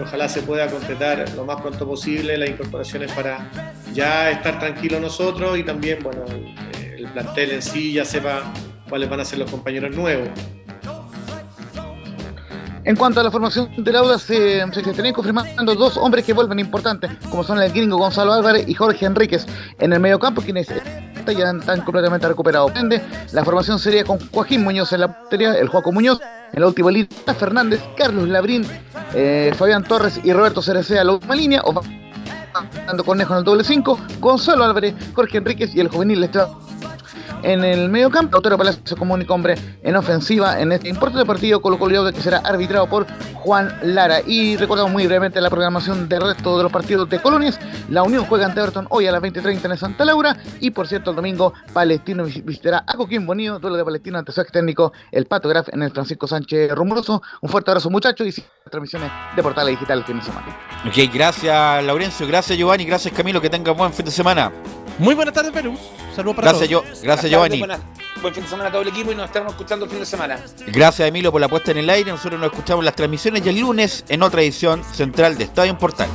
ojalá se pueda completar lo más pronto posible las incorporaciones para ya estar tranquilos nosotros y también, bueno, el plantel en sí ya sepa cuáles van a ser los compañeros nuevos. En cuanto a la formación del Auda, se, se estarían confirmando dos hombres que vuelven importantes, como son el gringo Gonzalo Álvarez y Jorge Enríquez en el mediocampo, quienes ya están completamente recuperados. La formación sería con Joaquín Muñoz en la portería, el Joaco Muñoz, en la última línea, Fernández, Carlos Labrín, eh, Fabián Torres y Roberto Cerecea la última línea, o Fernando Cornejo en el doble 5, Gonzalo Álvarez, Jorge Enríquez y el juvenil Esteban en el medio campo. Lautaro Palacio como único hombre en ofensiva en este importante partido Colo Colo que será arbitrado por Juan Lara. Y recordamos muy brevemente la programación del resto de los partidos de colonias. La Unión juega ante Everton hoy a las 20.30 en Santa Laura. Y por cierto, el domingo Palestino vis- visitará a Coquín Bonito, duelo de Palestino ante su ex técnico, el Pato Graf en el Francisco Sánchez Rumoroso. Un fuerte abrazo muchachos y sí, transmisiones de Portales Digital el fin de semana. Ok, gracias Laurencio, gracias Giovanni, gracias Camilo, que tengan buen fin de semana. Muy buenas tardes, Perú. Saludos para Gracias, todos. yo, gracias Buenas Giovanni. tardes, buenas- Buen fin de semana a todo el equipo y nos estaremos escuchando el fin de semana. Gracias Emilio por la puesta en el aire. Nosotros nos escuchamos las transmisiones y el lunes en otra edición central de Estadio en Portales.